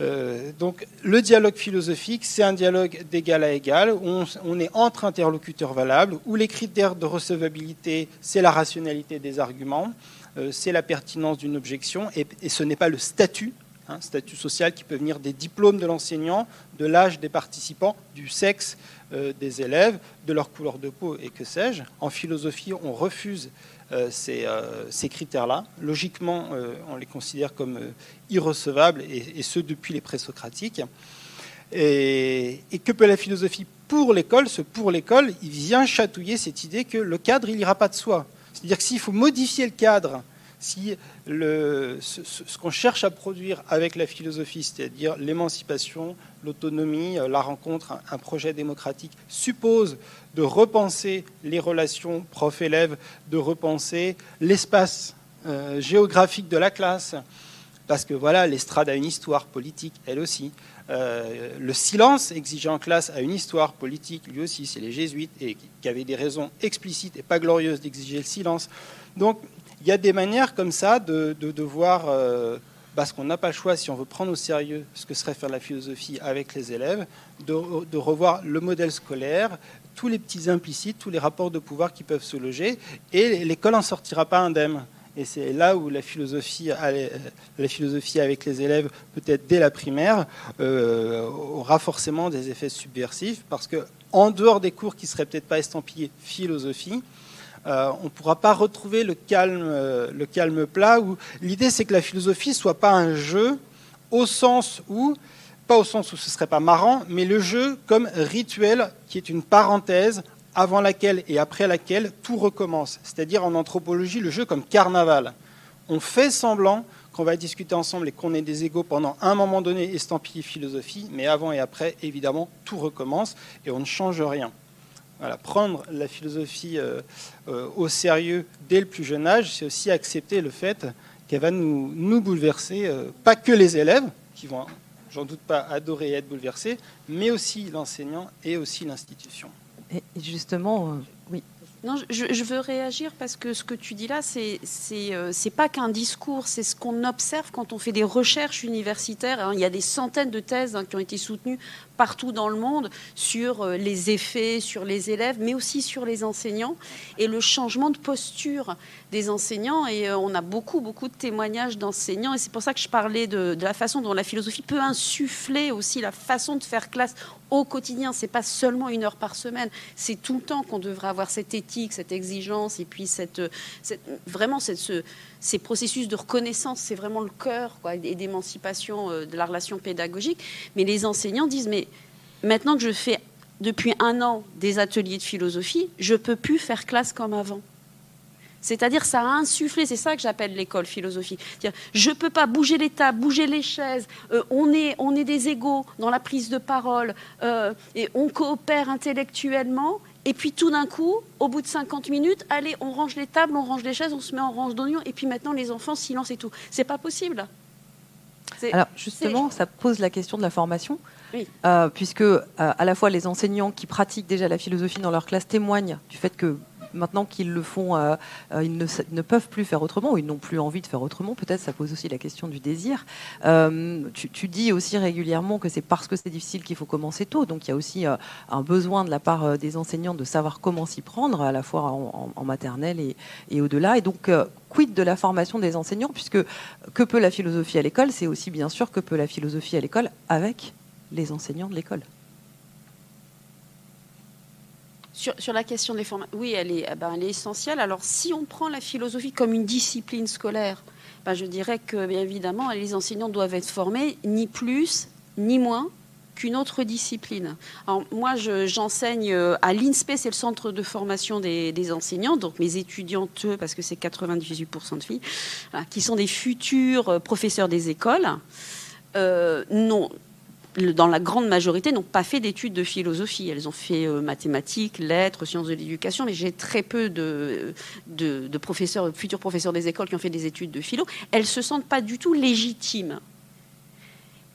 Euh, donc le dialogue philosophique, c'est un dialogue d'égal à égal, où on, est entre interlocuteurs valables, où les critères de recevabilité, c'est la rationalité des arguments, euh, c'est la pertinence d'une objection, et, ce n'est pas le statut, hein, statut social qui peut venir des diplômes de l'enseignant, de l'âge des participants, du sexe euh, des élèves, de leur couleur de peau et que sais-je. En philosophie, on refuse euh, euh, ces, critères-là. Logiquement, euh, on les considère comme irrecevables, et, ce depuis les présocratiques. Et, et que peut la philosophie pour l'école? Ce pour l'école, il vient chatouiller cette idée que le cadre, il n'ira pas de soi. C'est-à-dire que s'il faut modifier le cadre si ce, qu'on cherche à produire avec la philosophie, c'est-à-dire l'émancipation, l'autonomie, la rencontre, un, projet démocratique, suppose de repenser les relations prof-élève, de repenser l'espace euh, géographique de la classe, parce que voilà, l'estrade a une histoire politique, elle aussi. Euh, le silence exigé en classe a une histoire politique, lui aussi, c'est les jésuites, et qui avaient des raisons explicites et pas glorieuses d'exiger le silence. Donc, il y a des manières comme ça de, de, voir, euh, parce qu'on n'a pas le choix, si on veut prendre au sérieux ce que serait faire la philosophie avec les élèves, de, de revoir le modèle scolaire, tous les petits implicites, tous les rapports de pouvoir qui peuvent se loger, et l'école n'en sortira pas indemne. Et c'est là où la philosophie, la philosophie avec les élèves, peut-être dès la primaire, euh, aura forcément des effets subversifs, parce que en dehors des cours qui seraient peut-être pas estampillés philosophie, euh, on ne pourra pas retrouver le calme, euh, le calme plat. Où l'idée, c'est que la philosophie soit pas un jeu au sens où, pas au sens où ce serait pas marrant, mais le jeu comme rituel qui est une parenthèse avant laquelle et après laquelle tout recommence. C'est-à-dire en anthropologie, le jeu comme carnaval. On fait semblant qu'on va discuter ensemble et qu'on est des égaux pendant un moment donné estampillé philosophie, mais avant et après, évidemment, tout recommence et on ne change rien prendre la philosophie euh, euh, au sérieux dès le plus jeune âge, c'est aussi accepter le fait qu'elle va nous, nous bouleverser, euh, pas que les élèves, qui vont, j'en doute pas, adorer être bouleversés, mais aussi l'enseignant et aussi l'institution. Et justement, oui. Non, je, veux réagir parce que ce que tu dis là, c'est c'est pas qu'un discours, c'est ce qu'on observe quand on fait des recherches universitaires. Il y a des centaines de thèses hein, qui ont été soutenues partout dans le monde sur euh, les effets sur les élèves, mais aussi sur les enseignants et le changement de posture des enseignants. Et euh, on a beaucoup, beaucoup de témoignages d'enseignants. Et c'est pour ça que je parlais de, la façon dont la philosophie peut insuffler aussi la façon de faire classe au quotidien. C'est pas seulement une heure par semaine. C'est tout le temps qu'on devrait avoir cette éthique, cette exigence et puis cette, vraiment cette, ce, ces processus de reconnaissance, c'est vraiment le cœur et d'émancipation euh, de la relation pédagogique. Mais les enseignants disent, mais maintenant que je fais depuis un an des ateliers de philosophie, je peux plus faire classe comme avant. C'est-à-dire, ça a insufflé, c'est ça que j'appelle l'école philosophie. Je ne peux pas bouger les tables, bouger les chaises, euh, on, est, on est des égaux dans la prise de parole, euh, et on coopère intellectuellement, et puis tout d'un coup, au bout de 50 minutes, allez, on range les tables, on range les chaises, on se met en range d'oignons, et puis maintenant les enfants, silence et tout. C'est pas possible. Alors justement, ça pose la question de la formation, euh, puisque euh, à la fois les enseignants qui pratiquent déjà la philosophie dans leur classe témoignent du fait que maintenant qu'ils le font, euh, euh, ils ne, peuvent plus faire autrement, ou ils n'ont plus envie de faire autrement. Peut-être ça pose aussi la question du désir. Euh, tu, dis aussi régulièrement que c'est parce que c'est difficile qu'il faut commencer tôt. Donc il y a aussi un besoin de la part des enseignants de savoir comment s'y prendre, à la fois en, maternelle et, et au-delà. Et donc, quid de la formation des enseignants, puisque que peut la philosophie à l'école, c'est aussi bien sûr que peut la philosophie à l'école avec les enseignants de l'école. Sur, la question des formations, oui, elle est, eh ben, elle est essentielle. Alors, si on prend la philosophie comme une discipline scolaire, ben, je dirais que, bien évidemment, les enseignants doivent être formés ni plus ni moins qu'une autre discipline. Alors, moi, j'enseigne euh, à l'INSPE, c'est le centre de formation des, enseignants, donc mes étudiantes, parce que c'est 98% de filles, qui sont des futurs euh, professeurs des écoles. Euh, non, dans la grande majorité, n'ont pas fait d'études de philosophie. Elles ont fait euh, mathématiques, lettres, sciences de l'éducation, mais j'ai très peu de, professeurs, futurs professeurs des écoles qui ont fait des études de philo. Elles se sentent pas du tout légitimes.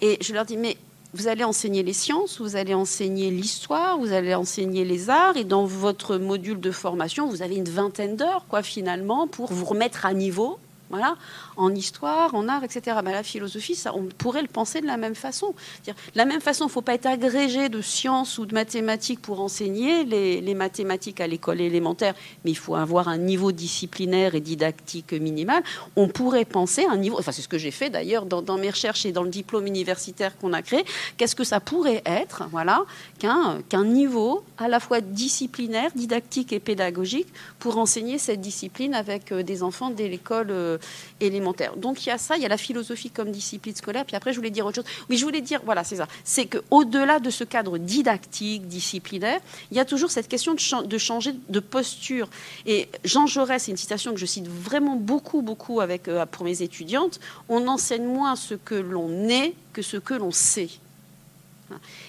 Et je leur dis, mais vous allez enseigner les sciences, vous allez enseigner l'histoire, vous allez enseigner les arts, et dans votre module de formation, vous avez une vingtaine d'heures, quoi, finalement, pour vous remettre à niveau voilà, en histoire, en art, etc. Mais la philosophie, ça, on pourrait le penser de la même façon. De la même façon, il ne faut pas être agrégé de sciences ou de mathématiques pour enseigner les, mathématiques à l'école élémentaire, mais il faut avoir un niveau disciplinaire et didactique minimal. On pourrait penser un niveau, enfin c'est ce que j'ai fait d'ailleurs dans, mes recherches et dans le diplôme universitaire qu'on a créé, qu'est-ce que ça pourrait être, voilà, qu'un qu'un niveau à la fois disciplinaire, didactique et pédagogique pour enseigner cette discipline avec euh, des enfants dès l'école euh, élémentaire. Donc il y a ça, il y a la philosophie comme discipline scolaire. Puis après, je voulais dire autre chose. Oui, je voulais dire, voilà, c'est ça. C'est qu'au-delà de ce cadre didactique, disciplinaire, il y a toujours cette question de, changer de posture. Et Jean Jaurès, c'est une citation que je cite vraiment beaucoup, beaucoup avec, euh, pour mes étudiantes. On enseigne moins ce que l'on est que ce que l'on sait.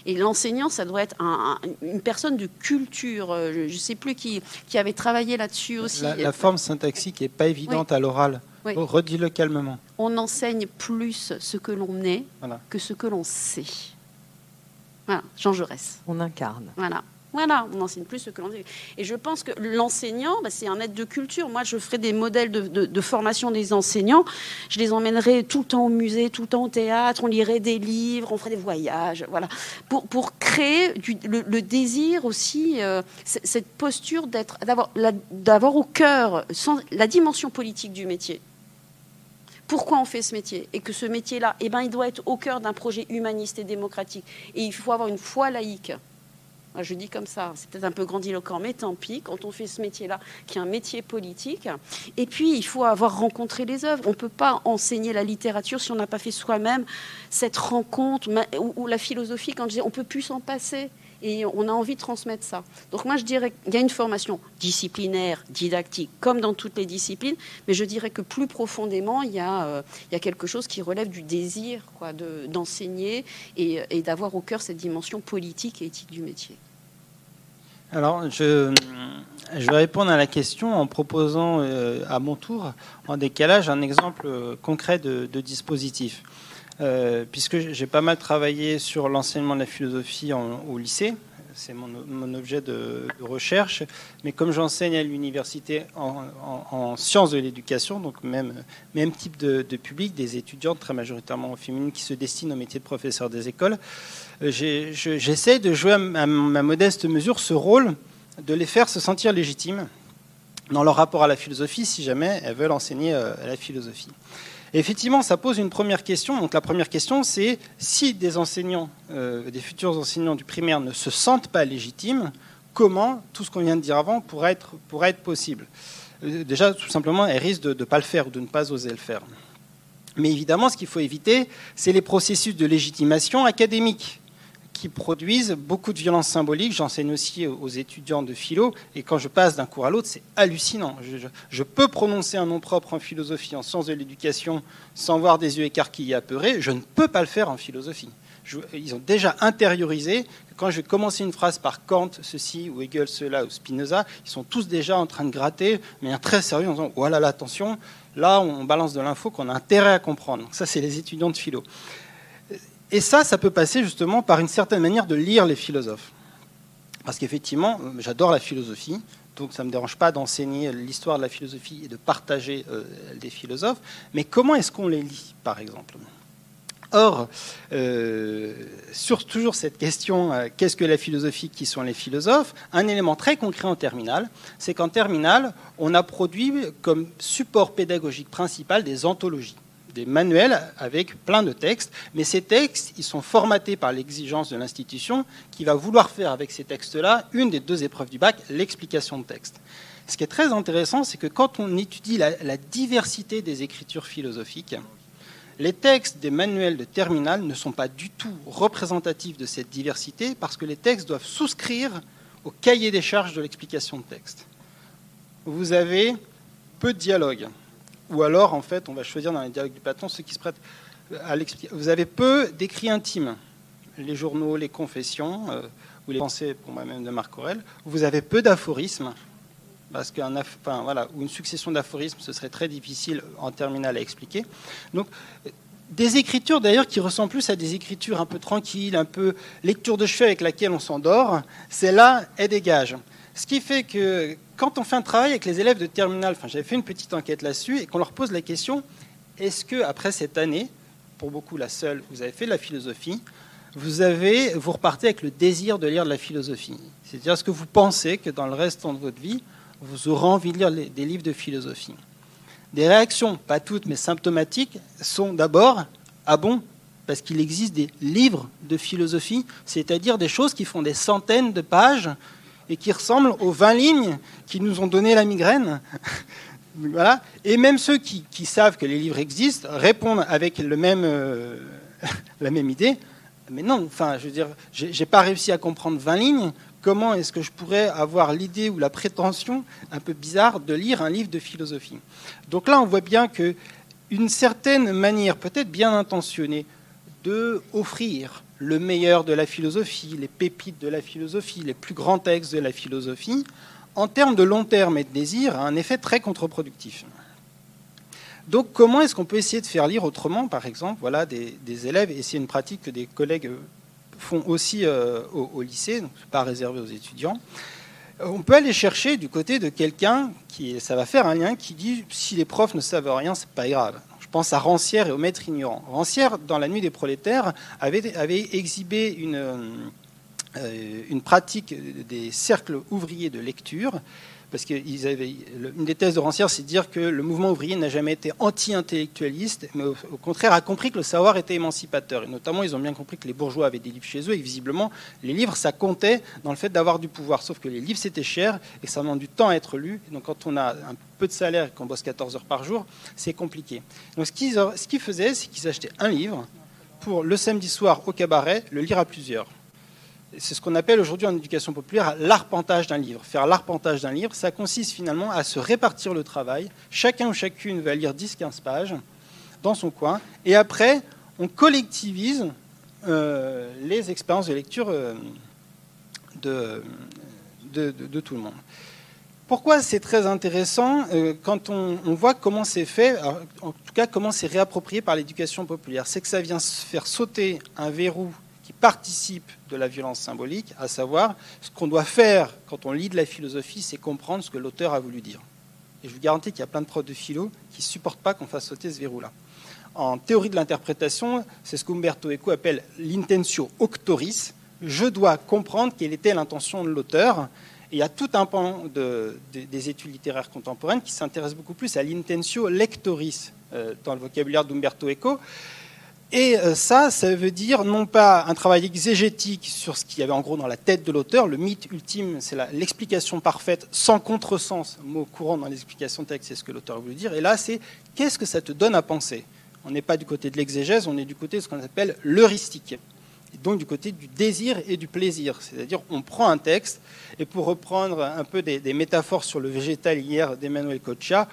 Et l'enseignant, ça doit être une personne de culture. Euh, je ne sais plus qui, qui avait travaillé là-dessus aussi. La, forme syntaxique n'est pas évidente à l'oral. Redis-le calmement. On enseigne plus ce que l'on est que ce que l'on sait. Voilà, Jean Jaurès. On incarne. Voilà. Voilà, on n'enseigne plus ce que l'on dit. Et je pense que l'enseignant, bah, c'est un aide de culture. Moi, je ferai des modèles de, formation des enseignants. Je les emmènerai tout le temps au musée, tout le temps au théâtre. On lirait des livres, on ferait des voyages. Voilà. Pour, pour créer le, désir aussi, euh, cette posture d'avoir au cœur la dimension politique du métier pourquoi on fait ce métier et que ce métier-là, eh ben, il doit être au cœur d'un projet humaniste et démocratique. Et il faut avoir une foi laïque. Je dis comme ça, c'est peut-être un peu grandiloquent, mais tant pis, quand on fait ce métier-là, qui est un métier politique. Et puis, il faut avoir rencontré les œuvres. On ne peut pas enseigner la littérature si on n'a pas fait soi-même cette rencontre, ou, la philosophie, quand je dis on ne peut plus s'en passer. Et on a envie de transmettre ça. Donc moi, je dirais qu'il y a une formation disciplinaire, didactique, comme dans toutes les disciplines, mais je dirais que plus profondément, il y a, euh, quelque chose qui relève du désir quoi, d'enseigner et, et d'avoir au cœur cette dimension politique et éthique du métier. Alors, je, vais répondre à la question en proposant euh, à mon tour, en décalage, un exemple euh, concret de, dispositif. Euh, puisque j'ai pas mal travaillé sur l'enseignement de la philosophie au lycée, c'est mon, objet de, recherche. Mais comme j'enseigne à l'université en, sciences de l'éducation, donc même, même type de, public, des étudiantes très majoritairement féminines qui se destinent au métier de professeur des écoles, euh, j'essaie de jouer à ma, modeste mesure ce rôle de les faire se sentir légitimes dans leur rapport à la philosophie si jamais elles veulent enseigner euh, la philosophie effectivement, ça pose une première question. Donc la première question, c'est si des enseignants, euh, des futurs enseignants du primaire ne se sentent pas légitimes, comment tout ce qu'on vient de dire avant pourrait être, possible? Euh, Déjà, tout simplement, elles risquent de ne pas le faire ou de ne pas oser le faire. Mais évidemment, ce qu'il faut éviter, c'est les processus de légitimation académique qui produisent beaucoup de violences symboliques. J'enseigne aussi aux étudiants de philo, et quand je passe d'un cours à l'autre, c'est hallucinant. Je, peux prononcer un nom propre en philosophie, en sciences de l'éducation, sans voir des yeux écarquillés apeurés. Je ne peux pas le faire en philosophie. ils ont déjà intériorisé que quand je vais commencer une phrase par Kant, ceci, ou Hegel, cela, ou Spinoza, ils sont tous déjà en train de gratter, mais très sérieux, en disant voilà, attention, là, on balance de l'info qu'on a intérêt à comprendre. ça, c'est les étudiants de philo. Et ça, ça peut passer justement par une certaine manière de lire les philosophes. Parce qu'effectivement, euh, j'adore la philosophie, donc ça ne me dérange pas d'enseigner l'histoire de la philosophie et de partager euh, des philosophes, mais comment est-ce qu'on les lit, par exemple? Or, euh, sur toujours cette question, qu'est-ce que la philosophie, qui sont les philosophes Un élément très concret en terminale, c'est qu'en terminale, on a produit comme support pédagogique principal des anthologies des manuels avec plein de textes, mais ces textes, ils sont formatés par l'exigence de l'institution qui va vouloir faire avec ces textes-là une des deux épreuves du bac, l'explication de texte. Ce qui est très intéressant, c'est que quand on étudie la, diversité des écritures philosophiques, les textes des manuels de terminale ne sont pas du tout représentatifs de cette diversité parce que les textes doivent souscrire au cahier des charges de l'explication de texte. Vous avez peu de dialogues ou alors en fait on va choisir dans les dialogues du Platon ceux qui se prêtent à l'expliquer. Vous avez peu d'écrits intimes, les journaux, les confessions, euh, ou les pensées pour moi-même de Marc Aurèle. Vous avez peu d'aphorismes, parce qu'un enfin, voilà, ou une succession d'aphorismes, ce serait très difficile en terminale à expliquer. Donc, des écritures d'ailleurs qui ressemblent plus à des écritures un peu tranquilles, un peu lecture de chevet avec laquelle on s'endort, c'est là est dégage. Ce qui fait que quand on fait un travail avec les élèves de terminale, j'avais fait une petite enquête là-dessus, et qu'on leur pose la question est-ce que après cette année, pour beaucoup la seule, vous avez fait de la philosophie, vous, avez, vous repartez avec le désir de lire de la philosophie? C'est-à-dire, est-ce que vous pensez que dans le reste de votre vie, vous aurez envie de lire des livres de philosophie? Des réactions, pas toutes, mais symptomatiques, sont d'abord Ah bon Parce qu'il existe des livres de philosophie, c'est-à-dire des choses qui font des centaines de pages et qui ressemblent aux 20 lignes qui nous ont donné la migraine. voilà. Et même ceux qui, savent que les livres existent répondent avec le même, euh, la même idée. Mais non, enfin, je veux dire, j'ai pas réussi à comprendre 20 lignes. Comment est-ce que je pourrais avoir l'idée ou la prétention un peu bizarre de lire un livre de philosophie? Donc là, on voit bien que une certaine manière, peut-être bien intentionnée, de offrir le meilleur de la philosophie, les pépites de la philosophie, les plus grands textes de la philosophie, en termes de long terme et de désir, a un effet très contre-productif. Donc comment est-ce qu'on peut essayer de faire lire autrement, par exemple, voilà, des, élèves, et c'est une pratique que des collègues font aussi euh, au, lycée, donc pas réservé aux étudiants, on peut aller chercher du côté de quelqu'un qui, ça va faire un lien, qui dit si les profs ne savent rien, c'est pas grave. Je pense à Rancière et au maître ignorant. Rancière, dans La Nuit des prolétaires, avait, exhibé euh, une pratique des cercles ouvriers de lecture parce qu'ils avaient une des thèses de Rancière, c'est de dire que le mouvement ouvrier n'a jamais été anti-intellectualiste, mais au, contraire a compris que le savoir était émancipateur. Et notamment, ils ont bien compris que les bourgeois avaient des livres chez eux, et visiblement, les livres, ça comptait dans le fait d'avoir du pouvoir. Sauf que les livres, c'était cher, et ça demande du temps à être lu. donc, quand on a un peu de salaire et qu'on bosse 14 heures par jour, c'est compliqué. Donc, ce qu'ils, ce qu'ils faisaient, c'est qu'ils achetaient un livre pour le samedi soir au cabaret, le lire à plusieurs c'est ce qu'on appelle aujourd'hui en éducation populaire l'arpentage d'un livre. Faire l'arpentage d'un livre, ça consiste finalement à se répartir le travail. Chacun ou chacune va lire 10-15 pages dans son coin. Et après, on collectivise euh, les expériences de lecture euh, de, tout le monde. Pourquoi c'est très intéressant euh, quand on, voit comment c'est fait, en tout cas comment c'est réapproprié par l'éducation populaire? C'est que ça vient faire sauter un verrou participe de la violence symbolique, à savoir ce qu'on doit faire quand on lit de la philosophie, c'est comprendre ce que l'auteur a voulu dire. Et je vous garantis qu'il y a plein de profs de philo qui ne supportent pas qu'on fasse sauter ce verrou-là. En théorie de l'interprétation, c'est ce qu'Umberto Eco appelle l'intentio octoris. Je dois comprendre quelle était l'intention de l'auteur. Et il y a tout un pan des études littéraires contemporaines qui s'intéressent beaucoup plus à l'intentio lectoris euh, dans le vocabulaire d'Umberto Eco. Et euh, ça, ça veut dire non pas un travail exégétique sur ce qu'il y avait en gros dans la tête de l'auteur, le mythe ultime, c'est l'explication parfaite sans contresens, mot courant dans l'explication texte, c'est ce que l'auteur veut dire. Et là, c'est qu'est-ce que ça te donne à penser? On n'est pas du côté de l'exégèse, on est du côté de ce qu'on appelle l'heuristique. Donc du côté du désir et du plaisir. C'est-à-dire, on prend un texte, et pour reprendre un peu des, des métaphores sur le végétal hier d'Emmanuel Coccia,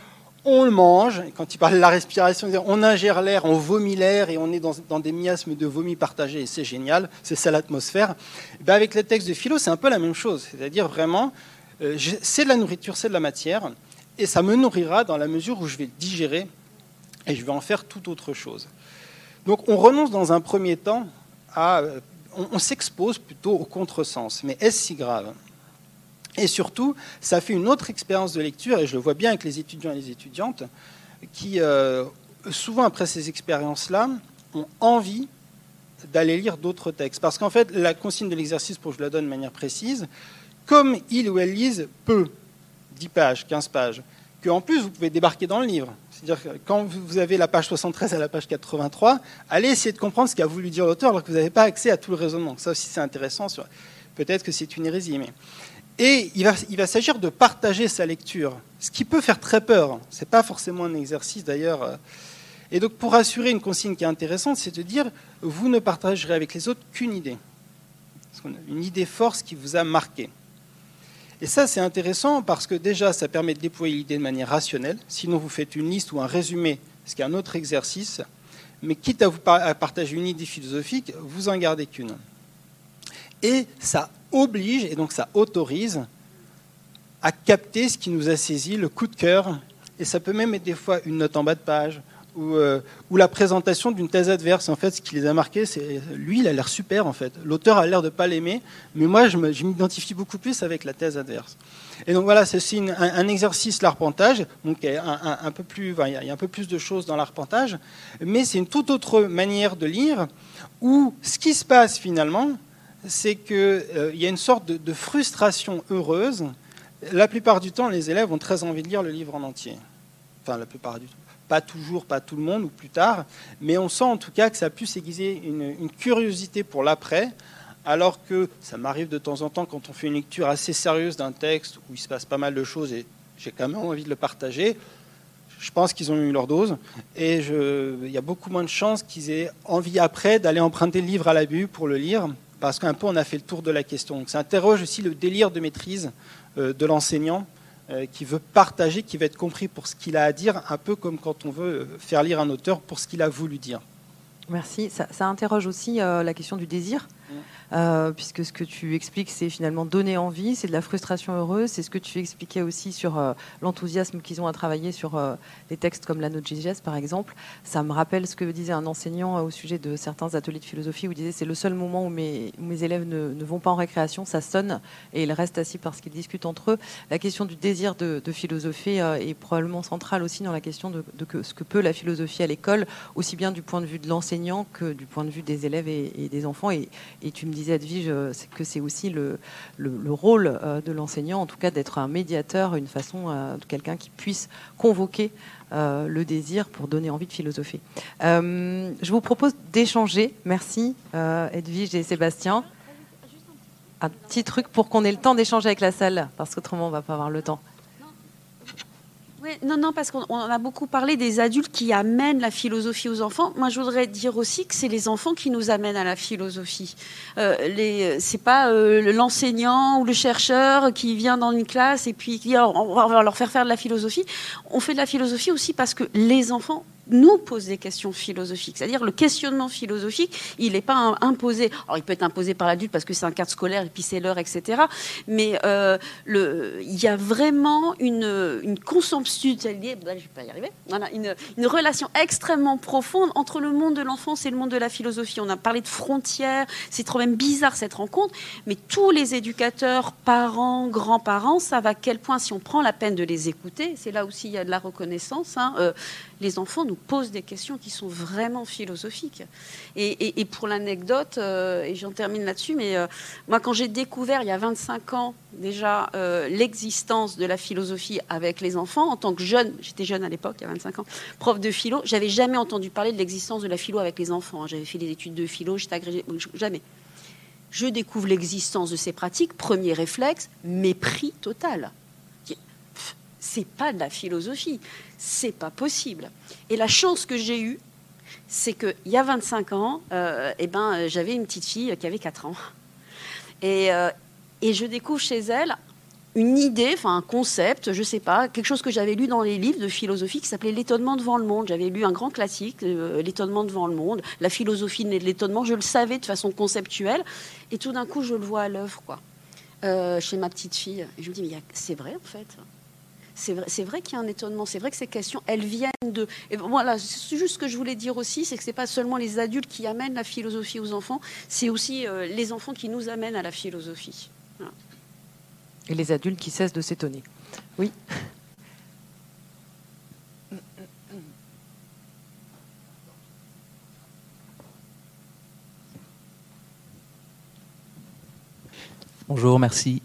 on le mange. quand il parle de la respiration, on ingère l'air, on vomit l'air et on est dans, des miasmes de vomi partagés et c'est génial, c'est ça l'atmosphère. Ben avec les textes de philo, c'est un peu la même chose. C'est-à-dire vraiment, euh, c'est de la nourriture, c'est de la matière et ça me nourrira dans la mesure où je vais digérer et je vais en faire tout autre chose. Donc on renonce dans un premier temps à. Euh, on s'expose plutôt au contresens. Mais est-ce si grave? Et surtout, ça fait une autre expérience de lecture, et je le vois bien avec les étudiants et les étudiantes, qui, euh, souvent après ces expériences-là, ont envie d'aller lire d'autres textes. Parce qu'en fait, la consigne de l'exercice, pour que je la donne de manière précise, comme ils ou elles lisent peu, 10 pages, 15 pages, qu'en plus, vous pouvez débarquer dans le livre. C'est-à-dire que quand vous avez la page 73 à la page 83, allez essayer de comprendre ce qu'a voulu dire l'auteur alors que vous n'avez pas accès à tout le raisonnement. Ça aussi, c'est intéressant. Peut-être que c'est une hérésie, mais... Et il va, s'agir de partager sa lecture, ce qui peut faire très peur. Ce n'est pas forcément un exercice d'ailleurs. Et donc pour assurer une consigne qui est intéressante, c'est de dire, vous ne partagerez avec les autres qu'une idée. Une idée force qui vous a marqué. Et ça, c'est intéressant parce que déjà, ça permet de déployer l'idée de manière rationnelle. Sinon, vous faites une liste ou un résumé, ce qui est un autre exercice. Mais quitte à partager une idée philosophique, vous en gardez qu'une. Et ça oblige, et donc ça autorise, à capter ce qui nous a saisi, le coup de cœur. Et ça peut même être des fois une note en bas de page, euh, ou, la présentation d'une thèse adverse. En fait, ce qui les a marqués, c'est lui, il a l'air super en fait. L'auteur a l'air de pas l'aimer, mais moi, je m'identifie beaucoup plus avec la thèse adverse. Et donc voilà, c'est un, un, exercice l'arpentage. Donc un, peu plus, il y a un peu plus de choses dans l'arpentage, mais c'est une toute autre manière de lire où ce qui se passe finalement, c'est qu'il euh, y a une sorte de, frustration heureuse. La plupart du temps, les élèves ont très envie de lire le livre en entier. Enfin, la plupart du temps pas toujours, pas tout le monde, ou plus tard, mais on sent en tout cas que ça a pu s'aiguiser une, curiosité pour l'après, alors que ça m'arrive de temps en temps quand on fait une lecture assez sérieuse d'un texte où il se passe pas mal de choses et j'ai quand même envie de le partager. Je pense qu'ils ont eu leur dose et il y a beaucoup moins de chances qu'ils aient envie après d'aller emprunter le livre à la vue pour le lire parce qu'un peu on a fait le tour de la question. Donc ça interroge aussi le délire de maîtrise euh, de l'enseignant euh, qui veut partager, qui veut être compris pour ce qu'il a à dire, un peu comme quand on veut faire lire un auteur pour ce qu'il a voulu dire. Merci. Ça, interroge aussi euh, la question du désir. Euh, puisque ce que tu expliques, c'est finalement donner envie, c'est de la frustration heureuse, c'est ce que tu expliquais aussi sur euh, l'enthousiasme qu'ils ont à travailler sur euh, les textes comme la GGS, par exemple. Ça me rappelle ce que disait un enseignant au sujet de certains ateliers de philosophie où il disait c'est le seul moment où mes, élèves ne, vont pas en récréation, ça sonne et ils restent assis parce qu'ils discutent entre eux. La question du désir de, philosopher est probablement centrale aussi dans la question de, ce que peut la philosophie à l'école, aussi bien du point de vue de l'enseignant que du point de vue des élèves et, des enfants. Et, et tu me Edwige que c'est aussi le, le, rôle euh, de l'enseignant, en tout cas d'être un médiateur, une façon euh, de quelqu'un qui puisse convoquer euh, le désir pour donner envie de philosopher. je vous propose d'échanger, merci Edwige et Sébastien, un petit truc pour qu'on ait le temps d'échanger avec la salle, parce qu'autrement on va pas avoir le temps non, non, parce qu'on a beaucoup parlé des adultes qui amènent la philosophie aux enfants. Moi, je voudrais dire aussi que c'est les enfants qui nous amènent à la philosophie. Euh, c'est pas euh, l'enseignant ou le chercheur qui vient dans une classe et puis qui dit on va leur faire faire de la philosophie. On fait de la philosophie aussi parce que les enfants nous pose des questions philosophiques. C'est-à-dire le questionnement philosophique, il n'est pas imposé. Alors il peut être imposé par l'adulte parce que c'est un cadre scolaire et puis c'est l'heure, etc. Mais euh, il y a vraiment une, une consomption, je vais pas y arriver, voilà, une, une, relation extrêmement profonde entre le monde de l'enfance et le monde de la philosophie. On a parlé de frontières, c'est trop même bizarre cette rencontre, mais tous les éducateurs, parents, grands-parents savent à quel point si on prend la peine de les écouter, c'est là aussi il y a de la reconnaissance, hein, euh, les enfants nous posent des questions qui sont vraiment philosophiques. Et, pour l'anecdote, euh, et j'en termine là-dessus, mais euh, moi quand j'ai découvert il y a 25 ans déjà euh, l'existence de la philosophie avec les enfants, en tant que jeune, j'étais jeune à l'époque, il y a 25 ans, prof de philo, j'avais jamais entendu parler de l'existence de la philo avec les enfants. Hein. J'avais fait des études de philo, j'étais agrégé, jamais. Je découvre l'existence de ces pratiques, premier réflexe, mépris total c'est pas de la philosophie, c'est pas possible. Et la chance que j'ai eue, c'est qu'il y a 25 ans, euh, eh ben, j'avais une petite fille qui avait 4 ans. Et, euh, et je découvre chez elle une idée, enfin un concept, je sais pas, quelque chose que j'avais lu dans les livres de philosophie qui s'appelait L'étonnement devant le monde. J'avais lu un grand classique, euh, L'étonnement devant le monde, la philosophie de l'étonnement. Je le savais de façon conceptuelle, et tout d'un coup, je le vois à l'œuvre, quoi, chez ma petite fille. Et je me dis, mais c'est vrai en fait c'est vrai, qu'il y a un étonnement, c'est vrai que ces questions, elles viennent de... Et voilà, c'est juste ce que je voulais dire aussi, c'est que ce n'est pas seulement les adultes qui amènent la philosophie aux enfants, c'est aussi euh, les enfants qui nous amènent à la philosophie. Et les adultes qui cessent de s'étonner. Oui. Bonjour, merci.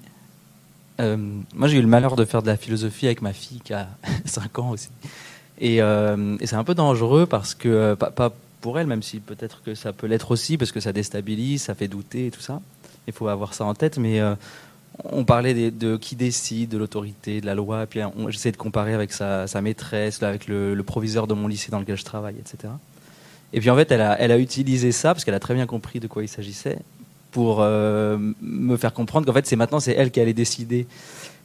Euh, moi, j'ai eu le malheur de faire de la philosophie avec ma fille qui a 5 ans aussi. Et, euh, et c'est un peu dangereux parce que, euh, pas, pour elle, même si peut-être que ça peut l'être aussi, parce que ça déstabilise, ça fait douter et tout ça. Il faut avoir ça en tête. Mais on parlait de, qui décide, de l'autorité, de la loi. Et puis j'essaie de comparer avec sa, maîtresse, avec le, proviseur de mon lycée dans lequel je travaille, etc. Et puis en fait, elle a utilisé ça parce qu'elle a très bien compris de quoi il s'agissait pour euh, me faire comprendre qu'en fait, c'est maintenant, c'est elle qui allait décider.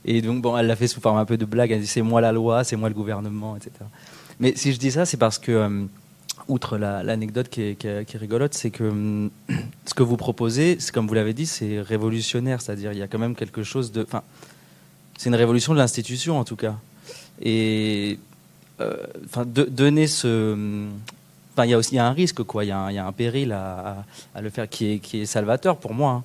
Et donc, bon, elle l'a fait sous forme un peu de blague. Elle dit c'est moi la loi, c'est moi le gouvernement, etc. Mais si je dis ça, c'est parce que, euh, outre l'anecdote la, qui, qui, qui, est, rigolote, c'est que euh, ce que vous proposez, comme vous l'avez dit, c'est révolutionnaire. C'est-à-dire, il y a quand même quelque chose de. Enfin, c'est une révolution de l'institution, en tout cas. Et. Enfin, donner ce Il y a aussi y a un risque, quoi. Il y a un, péril à, le faire qui est, qui est salvateur pour moi. Hein.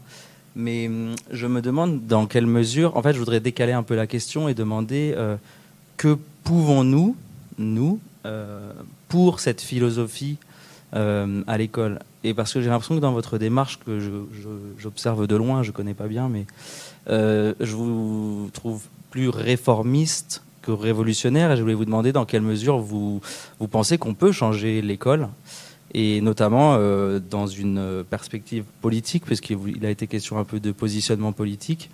Mais hum, je me demande dans quelle mesure. En fait, je voudrais décaler un peu la question et demander euh, que pouvons-nous, nous, euh, pour cette philosophie euh, à l'école? Et parce que j'ai l'impression que dans votre démarche, que j'observe de loin, je connais pas bien, mais je vous trouve plus réformiste révolutionnaire et je voulais vous demander dans quelle mesure vous, vous pensez qu'on peut changer l'école et notamment euh, dans une perspective politique, puisqu'il a été question un peu de positionnement politique.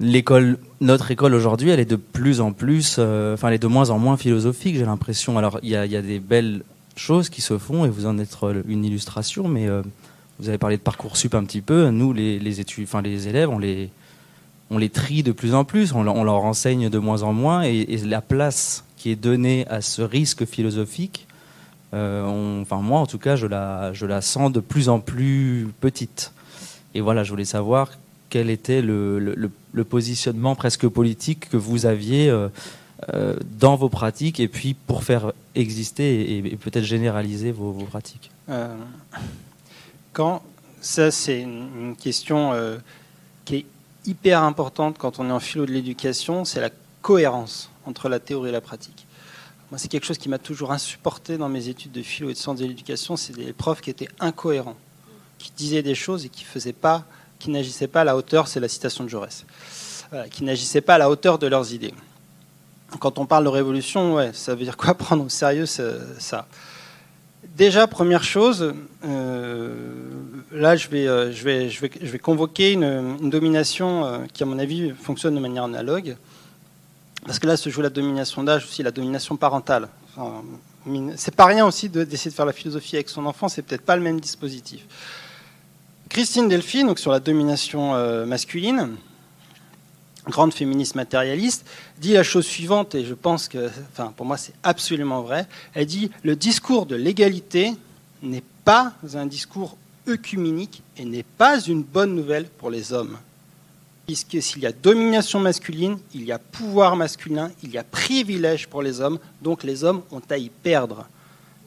L'école, notre école aujourd'hui, elle est de plus en plus, euh, enfin, elle est de moins en moins philosophique, j'ai l'impression. Alors, il y a, des belles choses qui se font, et vous en êtes une illustration, mais euh, vous avez parlé de parcoursup un petit peu. Nous, les, les enfin, les élèves, on les, on les trie de plus en plus, on, leur enseigne de moins en moins, et, la place qui est donnée à ce risque philosophique, euh, enfin moi en tout cas, je la, je la sens de plus en plus petite. Et voilà, je voulais savoir quel était le, le, positionnement presque politique que vous aviez euh, euh, dans vos pratiques, et puis pour faire exister et, peut-être généraliser vos, pratiques. Quand ça, c'est une question qui est hyper importante quand on est en philo de l'éducation, c'est la cohérence entre la théorie et la pratique. Moi, c'est quelque chose qui m'a toujours insupporté dans mes études de philo et de sciences de l'éducation, c'est des profs qui étaient incohérents, qui disaient des choses et qui pas, n'agissaient pas à la hauteur, c'est la citation de Jaurès, qui n'agissaient pas à la hauteur de leurs idées. Quand on parle de révolution, ouais, ça veut dire quoi prendre au sérieux ça? Déjà, première chose, euh, là, je vais, euh, je, vais, convoquer une, domination euh, qui, à mon avis, fonctionne de manière analogue. Parce que là se joue la domination d'âge, aussi la domination parentale. Enfin, c'est pas rien aussi d'essayer de, faire la philosophie avec son enfant, c'est peut-être pas le même dispositif. Christine Delphine, donc sur la domination euh, masculine, grande féministe matérialiste, dit la chose suivante, et je pense que, enfin, pour moi, c'est absolument vrai. Elle dit le discours de l'égalité n'est pas un discours œcuménique et n'est pas une bonne nouvelle pour les hommes. Puisque s'il y a domination masculine, il y a pouvoir masculin, il y a privilège pour les hommes, donc les hommes ont à y perdre.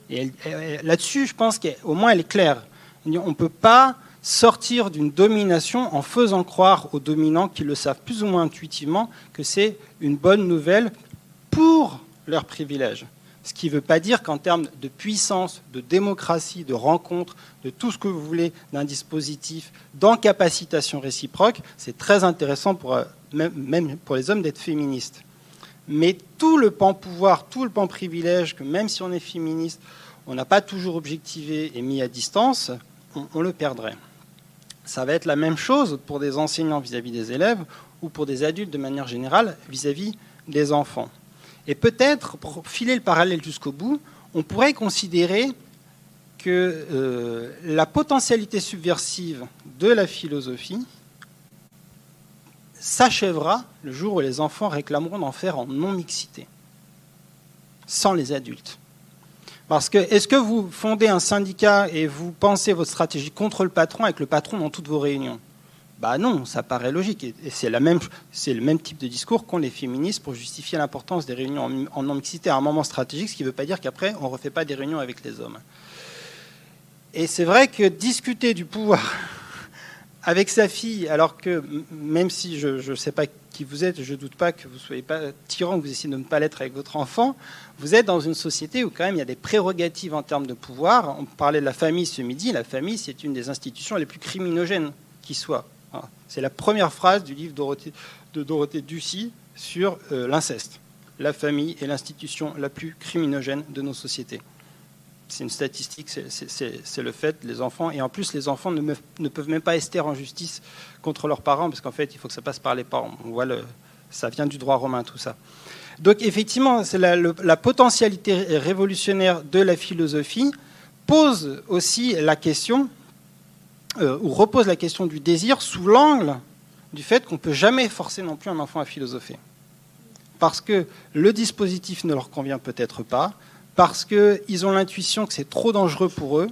Là-dessus, je pense qu'au moins elle est claire. On ne peut pas sortir d'une domination en faisant croire aux dominants qui le savent plus ou moins intuitivement que c'est une bonne nouvelle pour leurs privilèges. Ce qui ne veut pas dire qu'en termes de puissance, de démocratie, de rencontre, de tout ce que vous voulez d'un dispositif d'encapacitation réciproque, c'est très intéressant pour, même pour les hommes d'être féministes. Mais tout le pan pouvoir, tout le pan privilège, que même si on est féministe, on n'a pas toujours objectivé et mis à distance, on, le perdrait. Ça va être la même chose pour des enseignants vis-à-vis -vis des élèves ou pour des adultes de manière générale vis-à-vis -vis des enfants. Et peut-être, pour filer le parallèle jusqu'au bout, on pourrait considérer que euh, la potentialité subversive de la philosophie s'achèvera le jour où les enfants réclameront d'en faire en non-mixité, sans les adultes. Parce que est-ce que vous fondez un syndicat et vous pensez votre stratégie contre le patron avec le patron dans toutes vos réunions? Bah non, ça paraît logique. Et c'est le même type de discours qu'ont les féministes pour justifier l'importance des réunions en non-mixité à un moment stratégique, ce qui ne veut pas dire qu'après on ne refait pas des réunions avec les hommes. Et c'est vrai que discuter du pouvoir avec sa fille, alors que même si je ne sais pas qui vous êtes, je ne doute pas que vous ne soyez pas tyran, que vous essayez de ne pas l'être avec votre enfant, vous êtes dans une société où quand même il y a des prérogatives en termes de pouvoir. On parlait de la famille ce midi, la famille c'est une des institutions les plus criminogènes qui soit C'est la première phrase du livre de Dorothée Ducy sur euh, l'inceste. La famille est l'institution la plus criminogène de nos sociétés. C'est une statistique, c'est le fait, les enfants. Et en plus, les enfants ne, peuvent même pas ester en justice contre leurs parents, parce qu'en fait, il faut que ça passe par les parents. Ça vient du droit romain, tout ça. Donc, effectivement, la potentialité révolutionnaire de la philosophie pose aussi la question, euh, ou repose la question du désir sous l'angle du fait qu'on ne peut jamais forcer non plus un enfant à philosopher. Parce que le dispositif ne leur convient peut-être pas, parce qu'ils ont l'intuition que c'est trop dangereux pour eux,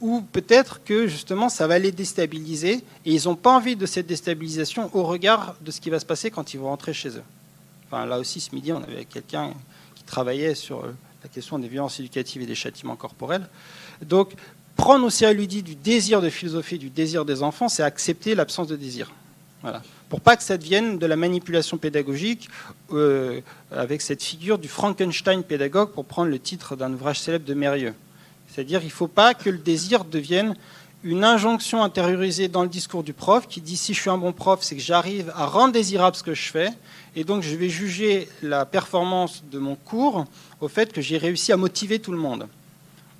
ou peut-être que justement ça va les déstabiliser, et ils n'ont pas envie de cette déstabilisation au regard de ce qui va se passer quand ils vont rentrer chez eux. Enfin, là aussi, ce midi, on avait quelqu'un qui travaillait sur la question des violences éducatives et des châtiments corporels. Donc, prendre au sérieux l'idée du désir de philosophie, du désir des enfants, c'est accepter l'absence de désir. Voilà. Pour pas que ça devienne de la manipulation pédagogique euh, avec cette figure du Frankenstein pédagogue, pour prendre le titre d'un ouvrage célèbre de Mérieux. C'est-à-dire qu'il ne faut pas que le désir devienne une injonction intériorisée dans le discours du prof qui dit si je suis un bon prof, c'est que j'arrive à rendre désirable ce que je fais, et donc je vais juger la performance de mon cours au fait que j'ai réussi à motiver tout le monde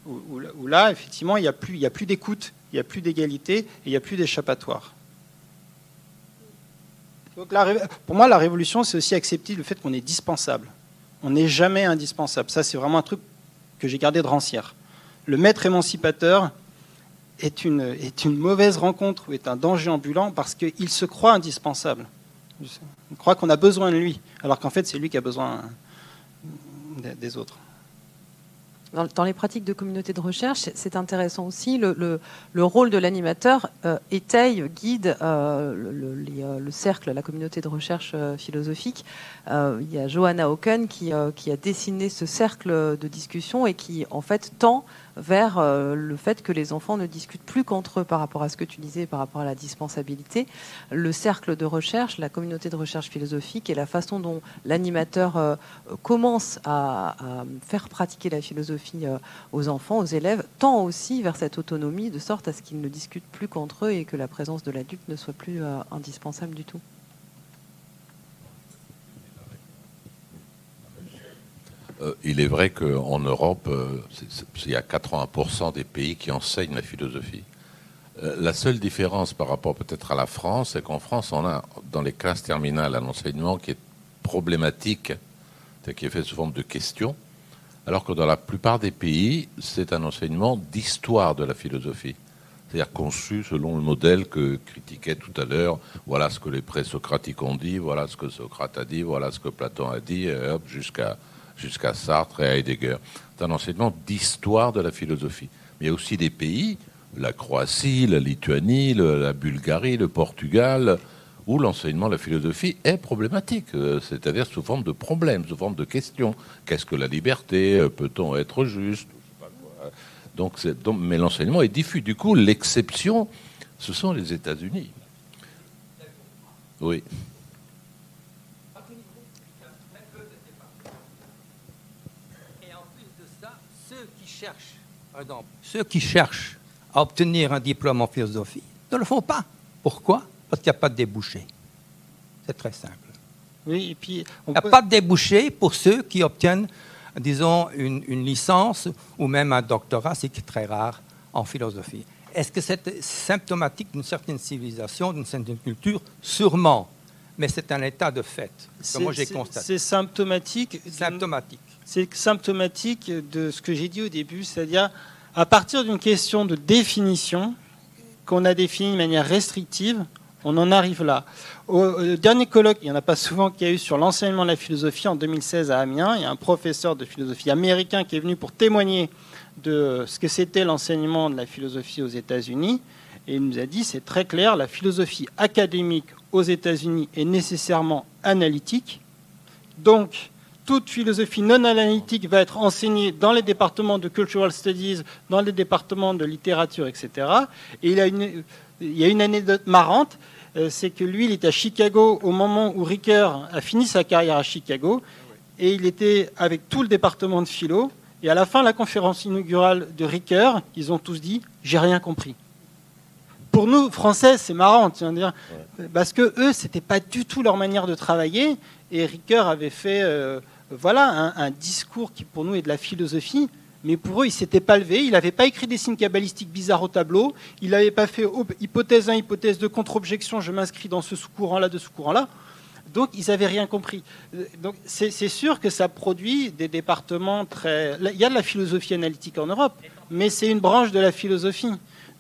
où, là, effectivement, il n'y a plus, d'écoute, il n'y a plus d'égalité et il n'y a plus d'échappatoire. pour moi, la révolution, c'est aussi accepter le fait qu'on est dispensable. On n'est jamais indispensable. Ça, c'est vraiment un truc que j'ai gardé de rancière. Le maître émancipateur est une, mauvaise rencontre ou est un danger ambulant parce qu'il se croit indispensable. Il croit qu'on a besoin de lui, alors qu'en fait, c'est lui qui a besoin des autres dans, les pratiques de communauté de recherche, c'est intéressant aussi. Le, rôle de l'animateur euh, étaye, guide euh, euh, le, cercle, la communauté de recherche philosophique. il y a Johanna Hawken qui, qui, a dessiné ce cercle de discussion et qui, en fait, tend vers euh, le fait que les enfants ne discutent plus qu'entre eux par rapport à ce que tu disais, par rapport à la dispensabilité. Le cercle de recherche, la communauté de recherche philosophique et la façon dont l'animateur euh, commence à, faire pratiquer la philosophie euh, aux enfants, aux élèves, tend aussi vers cette autonomie de sorte à ce qu'ils ne discutent plus qu'entre eux et que la présence de l'adulte ne soit plus indispensable du tout. Il est vrai qu'en Europe, euh, il y a 80% des pays qui enseignent la philosophie. Euh, la seule différence par rapport peut-être à la France, c'est qu'en France, on a dans les classes terminales un enseignement qui est problématique, qui est fait sous forme de questions, alors que dans la plupart des pays, c'est un enseignement d'histoire de la philosophie. C'est-à-dire conçu selon le modèle que critiquait tout à l'heure. Voilà ce que les présocratiques ont dit, voilà ce que Socrate a dit, voilà ce que Platon a dit, jusqu'à jusqu'à Sartre et Heidegger. C'est un enseignement d'histoire de la philosophie. Mais il y a aussi des pays, la Croatie, la Lituanie, la Bulgarie, le Portugal, où l'enseignement de la philosophie est problématique, euh, c'est-à-dire sous forme de problèmes, sous forme de questions. Qu'est-ce que la liberté euh, Peut-on être juste donc, mais l'enseignement est diffus. Du coup, l'exception, ce sont les États-Unis. Oui. Ceux qui cherchent à obtenir un diplôme en philosophie ne le font pas. Pourquoi? Parce qu'il n'y a pas de débouché. C'est très simple. Oui, et puis Il n'y a pas de débouché pour ceux qui obtiennent, disons, une, licence ou même un doctorat, ce qui est très rare en philosophie. Est-ce que c'est symptomatique d'une certaine civilisation, d'une certaine culture? Sûrement. Mais c'est un état de fait que moi j'ai constaté. C'est symptomatique. Symptomatique c'est symptomatique de ce que j'ai dit au début, c'est-à-dire à partir d'une question de définition qu'on a définie de manière restrictive, on en arrive là. Au, dernier colloque, il n'y en a pas souvent, qu'il y a eu sur l'enseignement de la philosophie en 2016 à Amiens, il y a un professeur de philosophie américain qui est venu pour témoigner de ce que c'était l'enseignement de la philosophie aux États-Unis. Et il nous a dit, c'est très clair, la philosophie académique aux États-Unis est nécessairement analytique. Donc, toute philosophie non analytique va être enseignée dans les départements de Cultural Studies, dans les départements de littérature, etc. Et il, y a une anecdote marrante, euh, c'est que lui, il était à Chicago au moment où Ricoeur a fini sa carrière à Chicago, et il était avec tout le département de philo, et à la fin de la conférence inaugurale de Ricoeur, ils ont tous dit « j'ai rien compris ». Pour nous, Français, c'est marrant, tu vas dire, parce que eux, c'était pas du tout leur manière de travailler. Et Ricoeur avait fait, euh, voilà, un, un, discours qui pour nous est de la philosophie. Mais pour eux, il s'était pas levé, il n'avait pas écrit des signes cabalistiques bizarres au tableau, il n'avait pas fait hypothèse 1, hypothèse 2, contre-objection, je m'inscris dans ce sous-courant-là, de sous-courant-là. Donc, ils n'avaient rien compris. Donc, c'est sûr que ça produit des départements très. Il y a de la philosophie analytique en Europe, mais c'est une branche de la philosophie.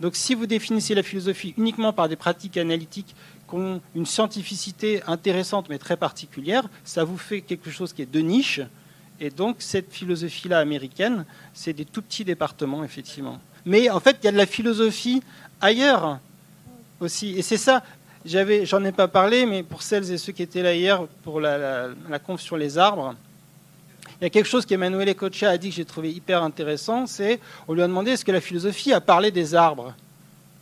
Donc, si vous définissez la philosophie uniquement par des pratiques analytiques qui ont une scientificité intéressante mais très particulière, ça vous fait quelque chose qui est de niche. Et donc, cette philosophie-là américaine, c'est des tout petits départements, effectivement. Mais en fait, il y a de la philosophie ailleurs aussi. Et c'est ça, j'en ai pas parlé, mais pour celles et ceux qui étaient là hier pour la, la, conf sur les arbres, il y a quelque chose qu'Emmanuel Ecocha a dit que j'ai trouvé hyper intéressant, c'est on lui a demandé est-ce que la philosophie a parlé des arbres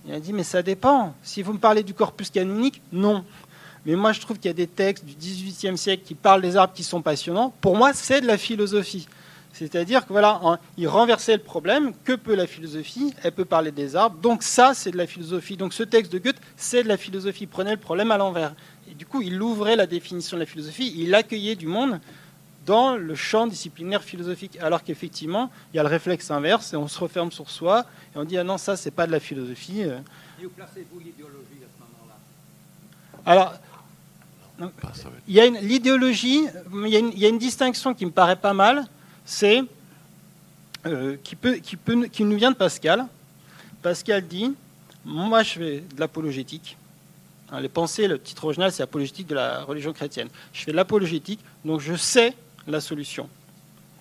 Il a dit mais ça dépend. Si vous me parlez du corpus canonique, non. Mais moi je trouve qu'il y a des textes du XVIIIe siècle qui parlent des arbres qui sont passionnants. Pour moi, c'est de la philosophie. C'est-à-dire que voilà, il renversait le problème. Que peut la philosophie Elle peut parler des arbres. Donc ça, c'est de la philosophie. Donc ce texte de Goethe, c'est de la philosophie. Prenez le problème à l'envers. Et du coup, il ouvrait la définition de la philosophie. Il accueillait du monde dans le champ disciplinaire philosophique. Alors qu'effectivement, il y a le réflexe inverse et on se referme sur soi et on dit ah non, ça, c'est pas de la philosophie. Et où placez-vous l'idéologie à ce moment-là? Alors. Il y a l'idéologie, il, il y a une distinction qui me paraît pas mal, c'est euh, qui, peut, qui, peut, qui nous vient de Pascal. Pascal dit Moi, je fais de l'apologétique. Hein, les pensées, le titre original, c'est apologétique de la religion chrétienne. Je fais de l'apologétique, donc je sais la solution.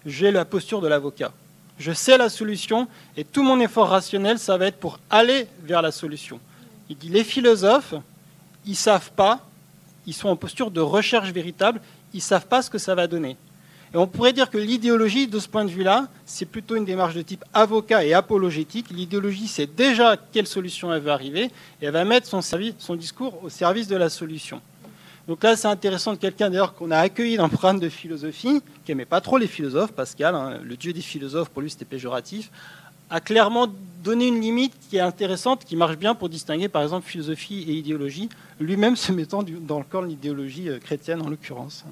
J'ai la posture de l'avocat. Je sais la solution et tout mon effort rationnel, ça va être pour aller vers la solution. Il dit les philosophes, ils savent pas, ils sont en posture de recherche véritable, ils savent pas ce que ça va donner. Et on pourrait dire que l'idéologie, de ce point de vue-là, c'est plutôt une démarche de type avocat et apologétique. L'idéologie sait déjà quelle solution elle va arriver et elle va mettre son discours au service de la solution. Donc là, c'est intéressant de quelqu'un d'ailleurs qu'on a accueilli dans le programme de philosophie, qui n'aimait pas trop les philosophes, Pascal, hein, le dieu des philosophes, pour lui c'était péjoratif, a clairement donné une limite qui est intéressante, qui marche bien pour distinguer par exemple philosophie et idéologie, lui-même se mettant dans le corps de l'idéologie euh, chrétienne en l'occurrence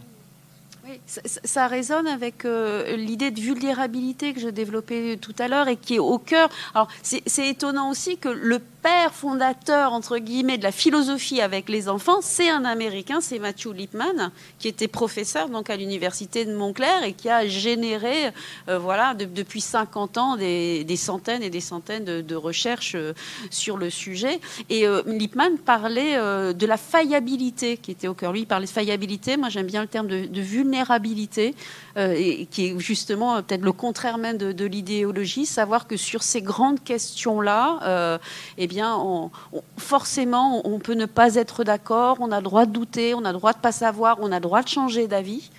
ça, résonne avec euh, l'idée de vulnérabilité que je développais tout à l'heure et qui est au cœur. Alors, c'est étonnant aussi que le père fondateur, entre guillemets, de la philosophie avec les enfants, c'est un Américain, c'est Matthew Lipman, qui était professeur donc à l'université de Montclair et qui a généré, euh, voilà, depuis 50 ans, des, centaines et des centaines de, recherches euh, sur le sujet. Et Lipman parlait de la faillabilité qui était au cœur. Lui, il parlait de faillabilité. Moi, j'aime bien le terme de, vulnérabilité euh, qui est justement euh, peut-être le contraire même de, l'idéologie, savoir que sur ces grandes questions-là, euh, eh bien, on, forcément, on peut ne pas être d'accord, on a le droit de douter, on a le droit de pas savoir, on a le droit de changer d'avis.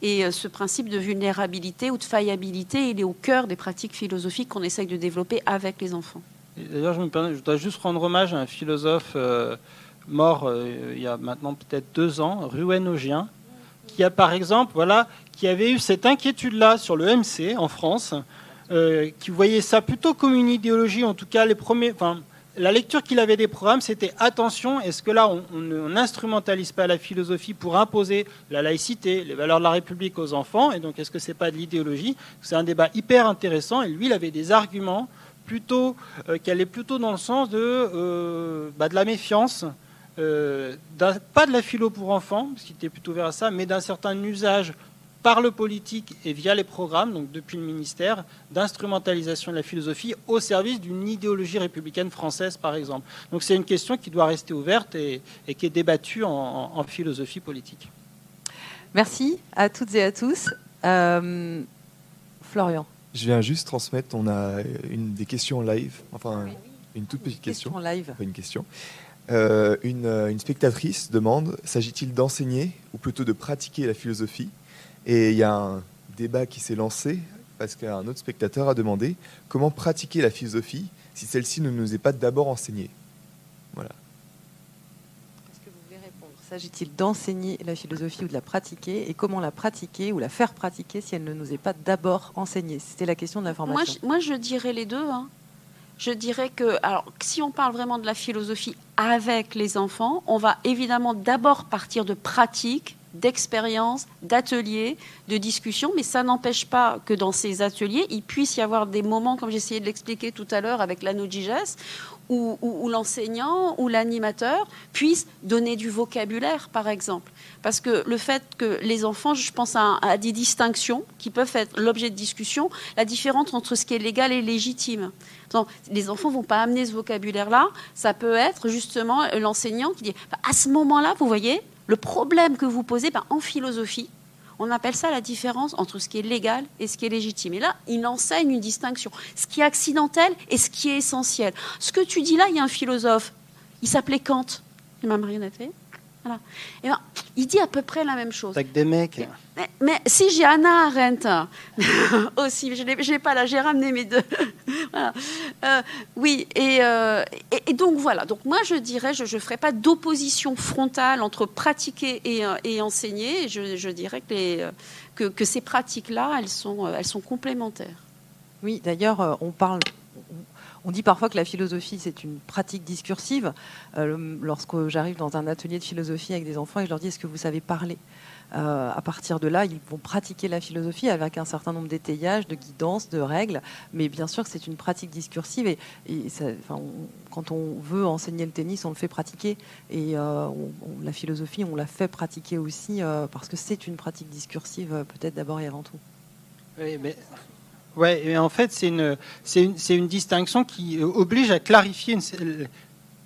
Et ce principe de vulnérabilité ou de faillabilité, il est au cœur des pratiques philosophiques qu'on essaye de développer avec les enfants. D'ailleurs, je, je dois juste rendre hommage à un philosophe mort il y a maintenant peut-être deux ans, Ruen Ogien, qui a par exemple, voilà, qui avait eu cette inquiétude-là sur le MC en France, euh, qui voyait ça plutôt comme une idéologie, en tout cas les premiers. La lecture qu'il avait des programmes, c'était attention, est-ce que là, on n'instrumentalise pas la philosophie pour imposer la laïcité, les valeurs de la République aux enfants Et donc, est-ce que c'est pas de l'idéologie? C'est un débat hyper intéressant. Et lui, il avait des arguments plutôt euh, qui allaient plutôt dans le sens de, euh, bah, de la méfiance euh, pas de la philo pour enfants, parce qu'il était plutôt vers ça, mais d'un certain usage par le politique et via les programmes, donc depuis le ministère, d'instrumentalisation de la philosophie au service d'une idéologie républicaine française, par exemple. Donc c'est une question qui doit rester ouverte et, qui est débattue en, philosophie politique. Merci à toutes et à tous. Euh, Florian. Je viens juste transmettre, on a une des questions live, enfin une toute petite question. question live. Pas une question. Euh, euh, une, spectatrice demande s'agit-il d'enseigner ou plutôt de pratiquer la philosophie Et il y a un débat qui s'est lancé parce qu'un autre spectateur a demandé comment pratiquer la philosophie si celle-ci ne nous est pas d'abord enseignée. Voilà. Est-ce que vous voulez répondre? S'agit-il d'enseigner la philosophie ou de la pratiquer? Et comment la pratiquer ou la faire pratiquer si elle ne nous est pas d'abord enseignée? C'était la question de l'information. Moi, moi, je dirais les deux. Hein je dirais que, alors, si on parle vraiment de la philosophie avec les enfants, on va évidemment d'abord partir de pratiques, d'expériences, d'ateliers, de discussions, mais ça n'empêche pas que dans ces ateliers, il puisse y avoir des moments, comme j'essayais de l'expliquer tout à l'heure avec l'anodigès, où, l'enseignant ou l'animateur puisse donner du vocabulaire, par exemple. Parce que le fait que les enfants, je pense à, des distinctions qui peuvent être l'objet de discussion, la différence entre ce qui est légal et légitime. les enfants ne vont pas amener ce vocabulaire-là. Ça peut être justement l'enseignant qui dit, bah, à ce moment-là, vous voyez, le problème que vous posez, bah, en philosophie, on appelle ça la différence entre ce qui est légal et ce qui est légitime. Et là, il enseigne une distinction. Ce qui est accidentel et ce qui est essentiel. Ce que tu dis là, il y a un philosophe. Il s'appelait Kant. Il m'a marionnetté. Voilà. Et ben, il dit à peu près la même chose. Avec des mecs. Mais, si j'ai Anna Arendt aussi, je ne l'ai pas là, j'ai ramené mes deux. Euh, oui, euh, et, donc voilà. Donc moi, je dirais, je ne ferai pas d'opposition frontale entre pratiquer et, euh, enseigner. Je, dirais que, que, que ces pratiques-là, elles sont, elles sont complémentaires. Oui, d'ailleurs, on parle on dit parfois que la philosophie, c'est une pratique discursive. Euh, lorsque j'arrive dans un atelier de philosophie avec des enfants et je leur dis est-ce que vous savez parler euh, À partir de là, ils vont pratiquer la philosophie avec un certain nombre d'étayages, de guidances, de règles. Mais bien sûr c'est une pratique discursive. Et, quand on veut enseigner le tennis, on le fait pratiquer. Et euh, la philosophie, on la fait pratiquer aussi parce que c'est une pratique discursive, peut-être d'abord et avant tout. Oui, mais Ouais, et en fait, c'est une, une, une, distinction qui oblige à clarifier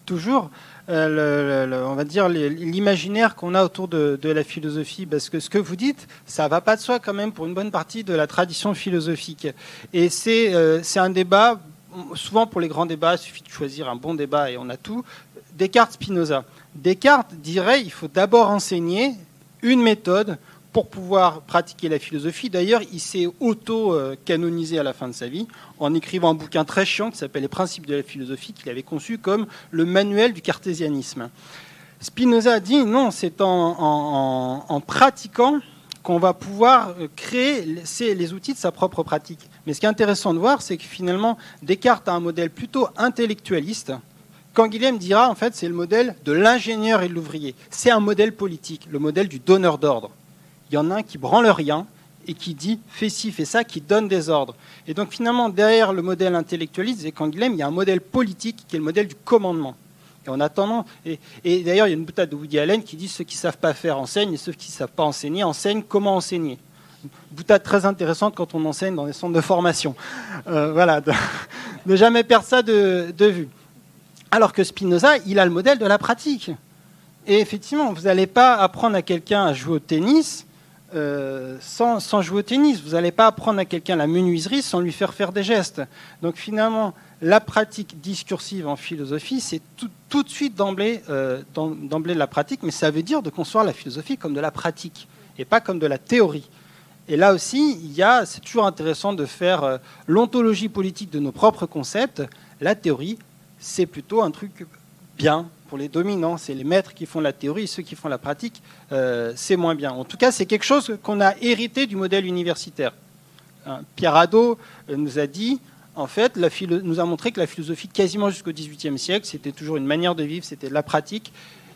toujours euh, on va dire l'imaginaire qu'on a autour de, de, la philosophie, parce que ce que vous dites, ça va pas de soi quand même pour une bonne partie de la tradition philosophique. Et c'est euh, un débat. Souvent pour les grands débats, il suffit de choisir un bon débat et on a tout. Descartes, Spinoza. Descartes dirait il faut d'abord enseigner une méthode pour pouvoir pratiquer la philosophie. D'ailleurs, il s'est auto-canonisé à la fin de sa vie en écrivant un bouquin très chiant qui s'appelle Les principes de la philosophie, qu'il avait conçu comme le manuel du cartésianisme. Spinoza dit non, c'est en, pratiquant qu'on va pouvoir créer les outils de sa propre pratique. Mais ce qui est intéressant de voir, c'est que finalement, Descartes a un modèle plutôt intellectualiste, quand Guilhem dira, en fait, c'est le modèle de l'ingénieur et de l'ouvrier. C'est un modèle politique, le modèle du donneur d'ordre il y en a un qui branle rien et qui dit fais ci, fais ça, qui donne des ordres. Et donc finalement, derrière le modèle intellectualiste et Canguilhem, il y a un modèle politique qui est le modèle du commandement. Et en attendant, et, d'ailleurs, il y a une boutade de Woody Allen qui dit ceux qui ne savent pas faire enseignent et ceux qui ne savent pas enseigner enseignent comment enseigner. Boutade très intéressante quand on enseigne dans des centres de formation. Euh, voilà, ne jamais perdre ça de vue. Alors que Spinoza, il a le modèle de la pratique. Et effectivement, vous n'allez pas apprendre à quelqu'un à jouer au tennis euh, sans, jouer au tennis. Vous n'allez pas apprendre à quelqu'un la menuiserie sans lui faire faire des gestes. Donc finalement, la pratique discursive en philosophie, c'est tout, de suite euh, d'emblée de la pratique, mais ça veut dire de concevoir la philosophie comme de la pratique et pas comme de la théorie. Et là aussi, il y a, c'est toujours intéressant de faire euh, l'ontologie politique de nos propres concepts. La théorie, c'est plutôt un truc bien, pour les dominants, c'est les maîtres qui font la théorie, ceux qui font la pratique, euh, c'est moins bien. En tout cas, c'est quelque chose qu'on a hérité du modèle universitaire. Hein, Pierre Hadot euh, nous a dit, en fait, nous a montré que la philosophie, quasiment jusqu'au XVIIIe siècle, c'était toujours une manière de vivre, c'était la pratique,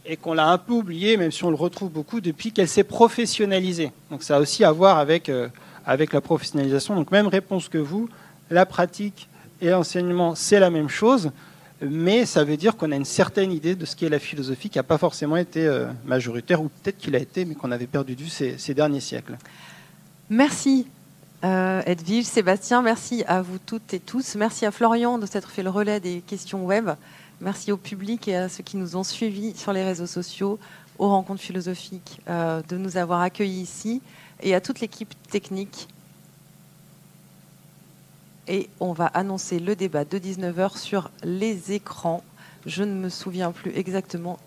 et qu'on l'a un peu oublié, même si on le retrouve beaucoup, depuis qu'elle s'est professionnalisée. Donc ça a aussi à voir avec, euh, avec la professionnalisation. Donc même réponse que vous, la pratique et l'enseignement, c'est la même chose mais ça veut dire qu'on a une certaine idée de ce qu'est la philosophie qui n'a pas forcément été euh, majoritaire, ou peut-être qu'il a été, mais qu'on avait perdu de vue ces, derniers siècles. Merci euh, Edwige, Sébastien, merci à vous toutes et tous. Merci à Florian de s'être fait le relais des questions web. Merci au public et à ceux qui nous ont suivis sur les réseaux sociaux, aux rencontres philosophiques, euh, de nous avoir accueillis ici, et à toute l'équipe technique et on va annoncer le débat de 19h sur les écrans. Je ne me souviens plus exactement.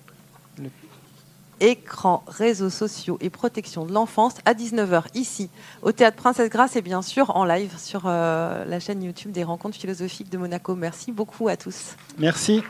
Écran, réseaux sociaux et protection de l'enfance à 19h ici au Théâtre Princesse Grasse et bien sûr en live sur euh, la chaîne YouTube des rencontres philosophiques de Monaco. Merci beaucoup à tous. Merci.